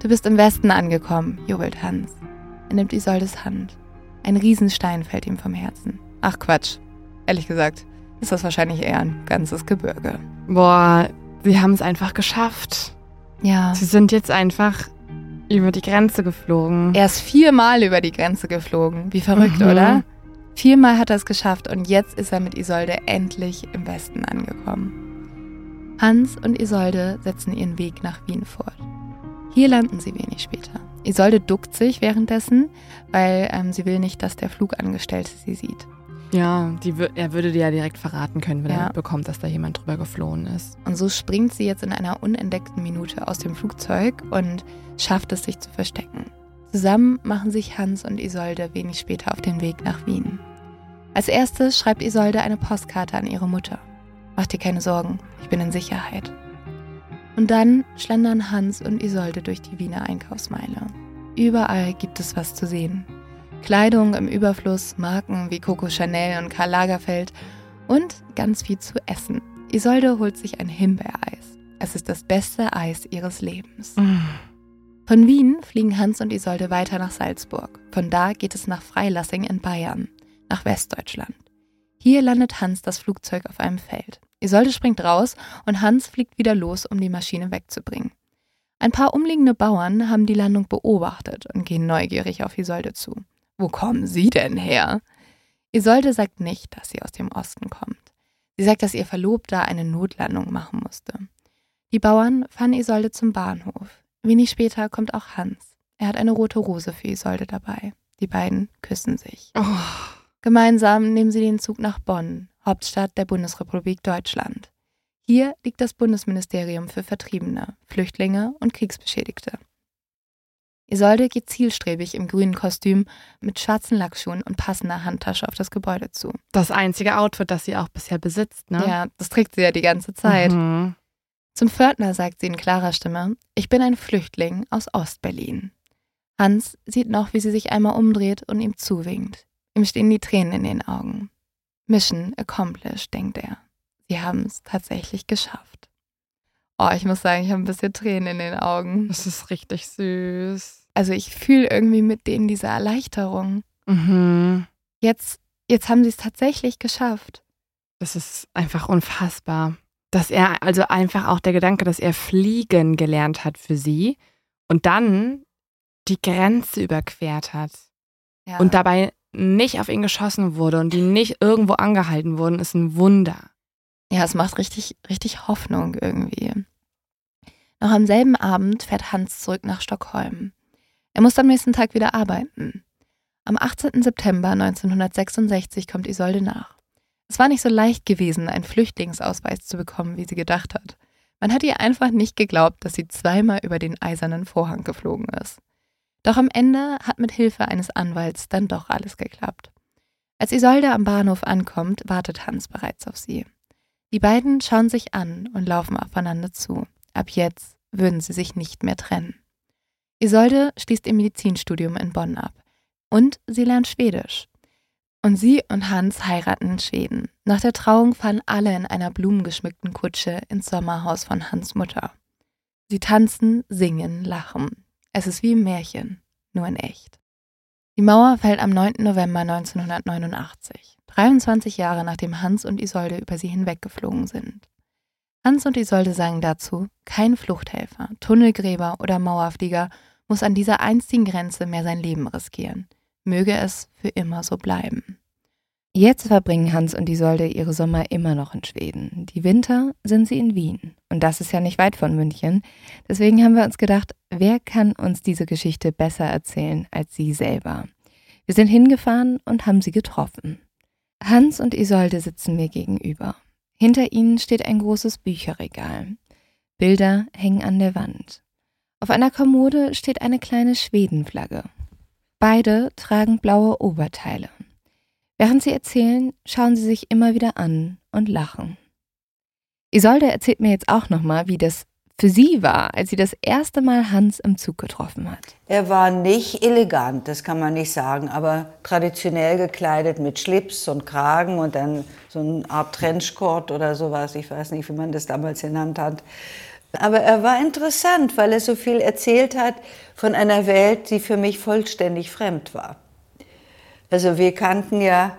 Du bist im Westen angekommen, jubelt Hans. Er nimmt Isoldes Hand. Ein Riesenstein fällt ihm vom Herzen. Ach Quatsch. Ehrlich gesagt, ist das wahrscheinlich eher ein ganzes Gebirge. Boah, sie haben es einfach geschafft. Ja. Sie sind jetzt einfach über die Grenze geflogen. Er ist viermal über die Grenze geflogen. Wie verrückt, Mhm. oder? Viermal hat er es geschafft und jetzt ist er mit Isolde endlich im Westen angekommen. Hans und Isolde setzen ihren Weg nach Wien fort. Hier landen sie wenig später. Isolde duckt sich währenddessen, weil ähm, sie will nicht, dass der Flugangestellte sie sieht. Ja, die, er würde dir ja direkt verraten können, wenn Ja. er bekommt, dass da jemand drüber geflohen ist. Und so springt sie jetzt in einer unentdeckten Minute aus dem Flugzeug und schafft es, sich zu verstecken. Zusammen machen sich Hans und Isolde wenig später auf den Weg nach Wien. Als erstes schreibt Isolde eine Postkarte an ihre Mutter. Mach dir keine Sorgen, ich bin in Sicherheit. Und dann schlendern Hans und Isolde durch die Wiener Einkaufsmeile. Überall gibt es was zu sehen. Kleidung im Überfluss, Marken wie Coco Chanel und Karl Lagerfeld und ganz viel zu essen. Isolde holt sich ein Himbeereis. Es ist das beste Eis ihres Lebens. Von Wien fliegen Hans und Isolde weiter nach Salzburg. Von da geht es nach Freilassing in Bayern, nach Westdeutschland. Hier landet Hans das Flugzeug auf einem Feld. Isolde springt raus und Hans fliegt wieder los, um die Maschine wegzubringen. Ein paar umliegende Bauern haben die Landung beobachtet und gehen neugierig auf Isolde zu. Wo kommen Sie denn her? Isolde sagt nicht, dass sie aus dem Osten kommt. Sie sagt, dass ihr Verlobter eine Notlandung machen musste. Die Bauern fahren Isolde zum Bahnhof. Wenig später kommt auch Hans. Er hat eine rote Rose für Isolde dabei. Die beiden küssen sich. Oh. Gemeinsam nehmen sie den Zug nach Bonn, Hauptstadt der Bundesrepublik Deutschland. Hier liegt das Bundesministerium für Vertriebene, Flüchtlinge und Kriegsbeschädigte. Isolde geht zielstrebig im grünen Kostüm mit schwarzen Lackschuhen und passender Handtasche auf das Gebäude zu. Das einzige Outfit, das sie auch bisher besitzt, ne? Ja, das trägt sie ja die ganze Zeit. Mhm. Zum Pförtner sagt sie in klarer Stimme, ich bin ein Flüchtling aus Ostberlin. Hans sieht noch, wie sie sich einmal umdreht und ihm zuwinkt. Ihm stehen die Tränen in den Augen. Mission accomplished, denkt er. Sie haben es tatsächlich geschafft. Oh, ich muss sagen, ich habe ein bisschen Tränen in den Augen. Das ist richtig süß. Also ich fühle irgendwie mit denen diese Erleichterung. Mhm. Jetzt, jetzt haben sie es tatsächlich geschafft. Das ist einfach unfassbar. Dass er, also einfach auch der Gedanke, dass er fliegen gelernt hat für sie und dann die Grenze überquert hat Ja. und dabei nicht auf ihn geschossen wurde und die nicht irgendwo angehalten wurden, ist ein Wunder. Ja, es macht richtig, richtig Hoffnung irgendwie. Noch am selben Abend fährt Hans zurück nach Stockholm. Er muss am nächsten Tag wieder arbeiten. Am 18. September 1966 kommt Isolde nach. Es war nicht so leicht gewesen, einen Flüchtlingsausweis zu bekommen, wie sie gedacht hat. Man hat ihr einfach nicht geglaubt, dass sie zweimal über den eisernen Vorhang geflogen ist. Doch am Ende hat mit Hilfe eines Anwalts dann doch alles geklappt. Als Isolde am Bahnhof ankommt, wartet Hans bereits auf sie. Die beiden schauen sich an und laufen aufeinander zu. Ab jetzt würden sie sich nicht mehr trennen. Isolde schließt ihr Medizinstudium in Bonn ab und sie lernt Schwedisch. Und sie und Hans heiraten in Schweden. Nach der Trauung fahren alle in einer blumengeschmückten Kutsche ins Sommerhaus von Hans Mutter. Sie tanzen, singen, lachen. Es ist wie im Märchen, nur in echt. Die Mauer fällt am 9. November 1989, 23 Jahre nachdem Hans und Isolde über sie hinweggeflogen sind. Hans und Isolde sagen dazu, kein Fluchthelfer, Tunnelgräber oder Mauerflieger muss an dieser einzigen Grenze mehr sein Leben riskieren. Möge es für immer so bleiben. Jetzt verbringen Hans und Isolde ihre Sommer immer noch in Schweden. Die Winter sind sie in Wien. Und das ist ja nicht weit von München. Deswegen haben wir uns gedacht, wer kann uns diese Geschichte besser erzählen als sie selber? Wir sind hingefahren und haben sie getroffen. Hans und Isolde sitzen mir gegenüber. Hinter ihnen steht ein großes Bücherregal. Bilder hängen an der Wand. Auf einer Kommode steht eine kleine Schwedenflagge. Beide tragen blaue Oberteile. Während sie erzählen, schauen sie sich immer wieder an und lachen. Isolde erzählt mir jetzt auch nochmal, wie das für sie war, als sie das erste Mal Hans im Zug getroffen hat. Er war nicht elegant, das kann man nicht sagen, aber traditionell gekleidet mit Schlips und Kragen und dann so eine Art Trenchcoat oder sowas. Ich weiß nicht, wie man das damals genannt hat. Aber er war interessant, weil er so viel erzählt hat von einer Welt, die für mich vollständig fremd war. Also wir kannten ja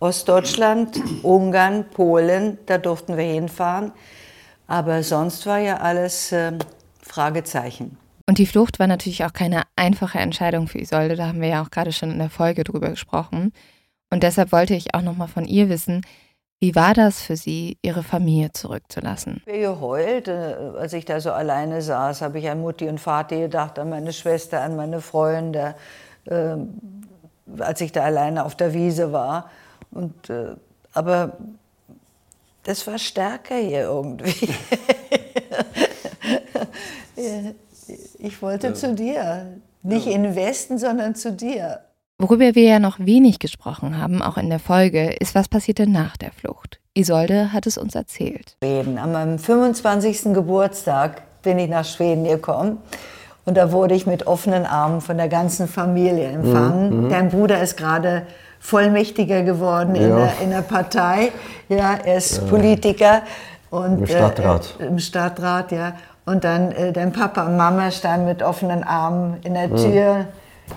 Ostdeutschland, Ungarn, Polen, da durften wir hinfahren. Aber sonst war ja alles äh, Fragezeichen. Und die Flucht war natürlich auch keine einfache Entscheidung für Isolde, da haben wir ja auch gerade schon in der Folge drüber gesprochen. Und deshalb wollte ich auch nochmal von ihr wissen, wie war das für sie, ihre Familie zurückzulassen? Ich habe geheult, äh, als ich da so alleine saß, habe ich an Mutti und Vati gedacht, an meine Schwester, an meine Freunde, äh, als ich da alleine auf der Wiese war. Und, äh, aber das war stärker hier irgendwie. *laughs* ich wollte ja. zu dir. Nicht ja. in den Westen, sondern zu dir. Worüber wir ja noch wenig gesprochen haben, auch in der Folge, ist, was passierte nach der Flucht. Isolde hat es uns erzählt. Schweden. An meinem 25. Geburtstag bin ich nach Schweden gekommen. Und da wurde ich mit offenen Armen von der ganzen Familie empfangen. Mhm. Dein Bruder ist gerade Vollmächtiger geworden ja. in, der, in der Partei. Ja, er ist ja. Politiker. Und, Im Stadtrat. Äh, Im Stadtrat, ja. Und dann äh, dein Papa und Mama standen mit offenen Armen in der Tür. Mhm.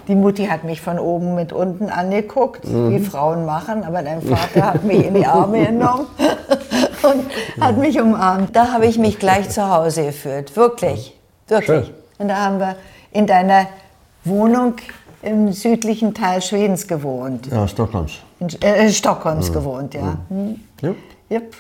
Die Mutti hat mich von oben mit unten angeguckt, mhm. wie Frauen machen, aber dein Vater hat mich in die Arme genommen *laughs* und hat mich umarmt. Da habe ich mich gleich zu Hause gefühlt, wirklich, wirklich. Schön. Und da haben wir in deiner Wohnung im südlichen Teil Schwedens gewohnt. Ja, Stockholms. In, äh, Stockholms gewohnt, ja. Hm. Ja. Yep.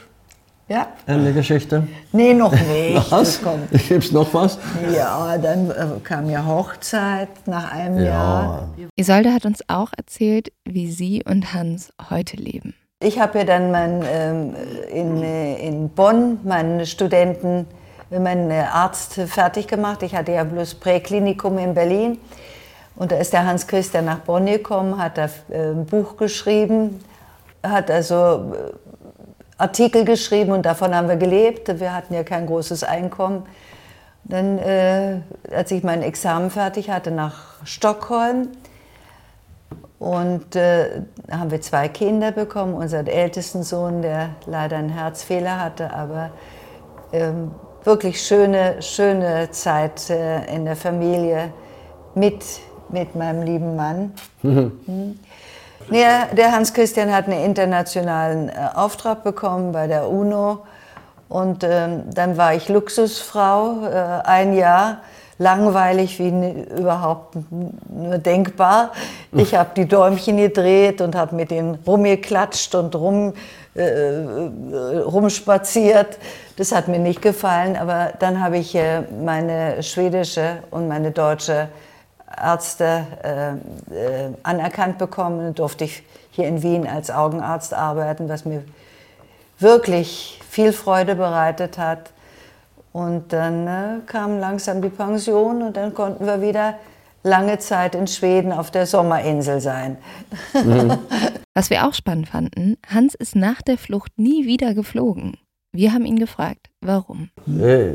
Ja. Ende Geschichte. Nee, noch nicht. *laughs* Was? Kommt. Gibt's noch was? Ja, dann äh, kam ja Hochzeit nach einem Jahr. Ja. Isolde hat uns auch erzählt, wie sie und Hans heute leben. Ich habe ja dann mein, ähm, in, äh, in Bonn meinen Studenten, äh, meinen äh, Arzt fertig gemacht. Ich hatte ja bloß Präklinikum in Berlin. Und da ist der Hans Christian nach Bonn gekommen, hat da äh, ein Buch geschrieben, hat also äh, Artikel geschrieben und davon haben wir gelebt. Wir hatten ja kein großes Einkommen. Dann, äh, als ich mein Examen fertig hatte, nach Stockholm. Und äh, haben wir zwei Kinder bekommen. Unseren ältesten Sohn, der leider einen Herzfehler hatte, aber ähm, wirklich schöne, schöne Zeit äh, in der Familie mit, mit meinem lieben Mann. Hm. Ja, der Hans Christian hat einen internationalen äh, Auftrag bekommen bei der UNO. Und ähm, dann war ich Luxusfrau, äh, ein Jahr, langweilig wie überhaupt nur denkbar. Ich habe die Däumchen gedreht und habe mit denen rumgeklatscht und rum, äh, äh, rumspaziert. Das hat mir nicht gefallen, aber dann habe ich äh, meine schwedische und meine deutsche Ärzte äh, äh, anerkannt bekommen durfte ich hier in Wien als Augenarzt arbeiten, was mir wirklich viel Freude bereitet hat. Und dann äh, kam langsam die Pension und dann konnten wir wieder lange Zeit in Schweden auf der Sommerinsel sein. *laughs* Was wir auch spannend fanden, Hans ist nach der Flucht nie wieder geflogen. Wir haben ihn gefragt, warum. Äh,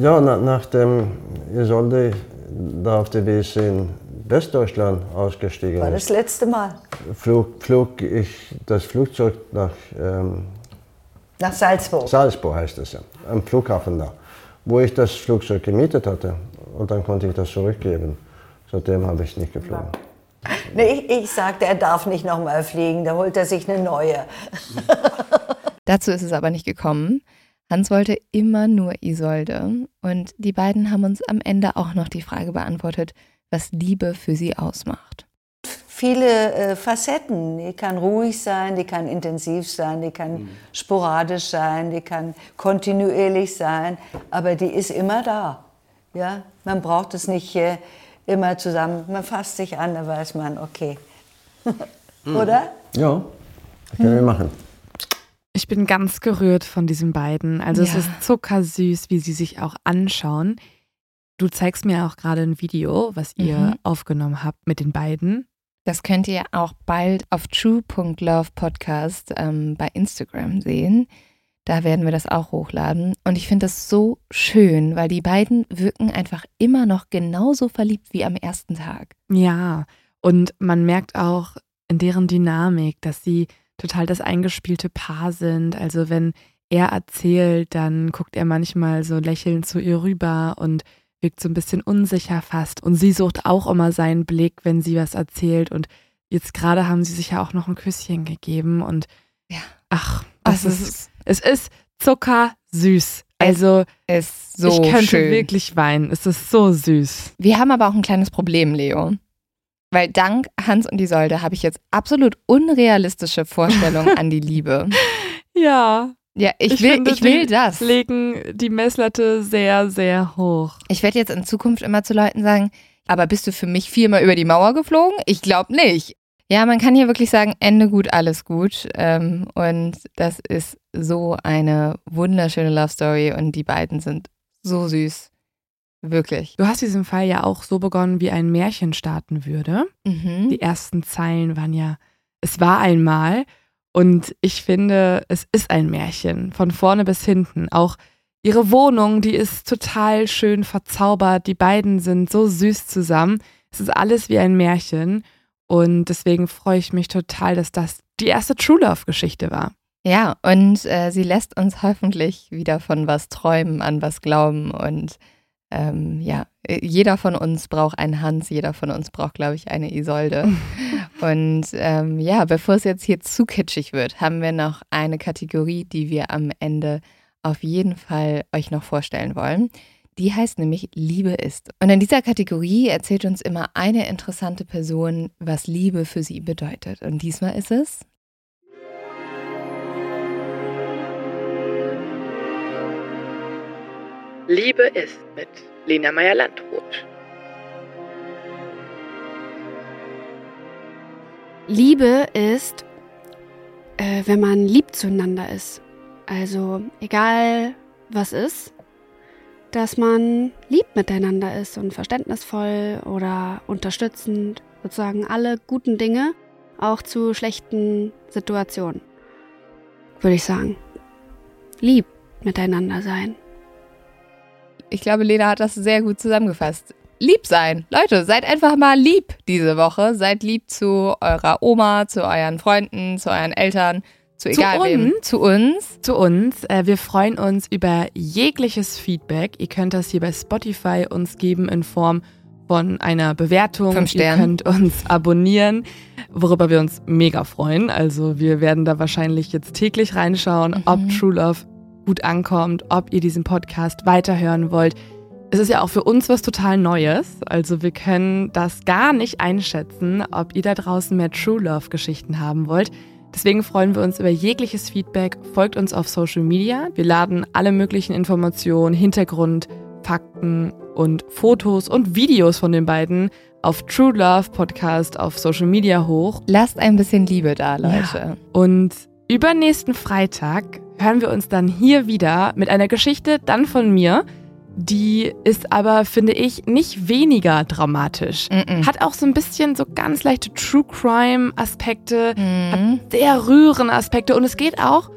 Ja, na, nachdem Isolde da auf der WC in Westdeutschland ausgestiegen War ist, das letzte Mal. flog, flog ich das Flugzeug nach ähm, Nach Salzburg. Salzburg, heißt es ja, am Flughafen da, wo ich das Flugzeug gemietet hatte. Und dann konnte ich das zurückgeben. Seitdem habe ich nicht geflogen. *laughs* Nee, ich, ich sagte, er darf nicht nochmal fliegen, da holt er sich eine neue. *laughs* Dazu ist es aber nicht gekommen. Hans wollte immer nur Isolde und die beiden haben uns am Ende auch noch die Frage beantwortet, was Liebe für sie ausmacht. viele äh, Facetten. Die kann ruhig sein, die kann intensiv sein, die kann sporadisch sein, die kann kontinuierlich sein, aber die ist immer da. Ja? Man braucht es nicht äh, immer zusammen. Man fasst sich an, da weiß man, okay. *laughs* Oder? Ja, das können wir machen. Ich bin ganz gerührt von diesen beiden. Also es Ja. ist zuckersüß, wie sie sich auch anschauen. Du zeigst mir auch gerade ein Video, was ihr Mhm. aufgenommen habt mit den beiden. Das könnt ihr auch bald auf true.love podcast ähm, bei Instagram sehen. Da werden wir das auch hochladen. Und ich finde das so schön, weil die beiden wirken einfach immer noch genauso verliebt wie am ersten Tag. Ja, und man merkt auch in deren Dynamik, dass sie total das eingespielte Paar sind. Also wenn er erzählt, dann guckt er manchmal so lächelnd zu ihr rüber und wirkt so ein bisschen unsicher fast. Und sie sucht auch immer seinen Blick, wenn sie was erzählt. Und jetzt gerade haben sie sich ja auch noch ein Küsschen gegeben. Und Ja. ach, das Also es ist, es ist zuckersüß. Also Ist so ich könnte schön. wirklich weinen. Es ist so süß. Wir haben aber auch ein kleines Problem, Leo. Weil dank Hans und Isolde habe ich jetzt absolut unrealistische Vorstellungen an die Liebe. *laughs* Ja, Ja, ich, will, finde, ich will die das. legen die Messlatte sehr, sehr hoch. Ich werde jetzt in Zukunft immer zu Leuten sagen, aber bist du für mich viermal über die Mauer geflogen? Ich glaube nicht. Ja, man kann hier wirklich sagen, Ende gut, alles gut. Ähm, und das ist so eine wunderschöne Love Story und die beiden sind so süß. Wirklich. Du hast diesen Fall ja auch so begonnen, wie ein Märchen starten würde. Mhm. Die ersten Zeilen waren ja, es war einmal. Und ich finde, es ist ein Märchen, von vorne bis hinten. Auch ihre Wohnung, die ist total schön verzaubert. Die beiden sind so süß zusammen. Es ist alles wie ein Märchen. Und deswegen freue ich mich total, dass das die erste True Love-Geschichte war. Ja, und äh, sie lässt uns hoffentlich wieder von was träumen, an was glauben. Und ähm, ja, äh, jeder von uns braucht einen Hans, jeder von uns braucht, glaube ich, eine Isolde. *laughs* und ähm, ja, bevor es jetzt hier zu kitschig wird, haben wir noch eine Kategorie, die wir am Ende auf jeden Fall euch noch vorstellen wollen. Die heißt nämlich Liebe ist. Und in dieser Kategorie erzählt uns immer eine interessante Person, was Liebe für sie bedeutet. Und diesmal ist es Liebe ist mit Lena Meyer-Landrut. Liebe ist, äh, wenn man lieb zueinander ist. Also egal was ist, dass man lieb miteinander ist und verständnisvoll oder unterstützend, sozusagen alle guten Dinge, auch zu schlechten Situationen, würde ich sagen. Lieb miteinander sein. Ich glaube, Lena hat das sehr gut zusammengefasst. Lieb sein. Leute, seid einfach mal lieb diese Woche. Seid lieb zu eurer Oma, zu euren Freunden, zu euren Eltern, zu egal zu wem. uns, Zu uns. Zu uns. Äh, wir freuen uns über jegliches Feedback. Ihr könnt das hier bei Spotify uns geben in Form von einer Bewertung. Fünf Ihr könnt uns abonnieren, worüber wir uns mega freuen. Also wir werden da wahrscheinlich jetzt täglich reinschauen, ob True Love gut ankommt, ob ihr diesen Podcast weiterhören wollt. Es ist ja auch für uns was total Neues. Also wir können das gar nicht einschätzen, ob ihr da draußen mehr True Love Geschichten haben wollt. Deswegen freuen wir uns über jegliches Feedback. Folgt uns auf Social Media. Wir laden alle möglichen Informationen, Hintergrund, Fakten und Fotos und Videos von den beiden auf True Love Podcast auf Social Media hoch. Lasst ein bisschen Liebe da, Leute. Und übernächsten Freitag hören wir uns dann hier wieder mit einer Geschichte dann von mir. Die ist aber, finde ich, nicht weniger dramatisch. Hat auch so ein bisschen so ganz leichte True Crime Aspekte, hat sehr rührende Aspekte und es geht auch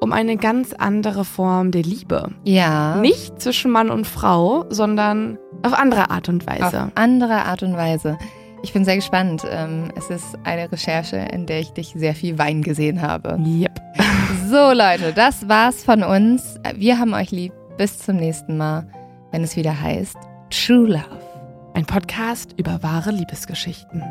um eine ganz andere Form der Liebe. Ja. Nicht zwischen Mann und Frau, sondern auf andere Art und Weise. Auf andere Art und Weise. Ich bin sehr gespannt. Ähm, Es ist eine Recherche, in der ich dich sehr viel Wein gesehen habe. Yep. So, Leute, das war's von uns. Wir haben euch lieb. Bis zum nächsten Mal, wenn es wieder heißt True Love. Ein Podcast über wahre Liebesgeschichten.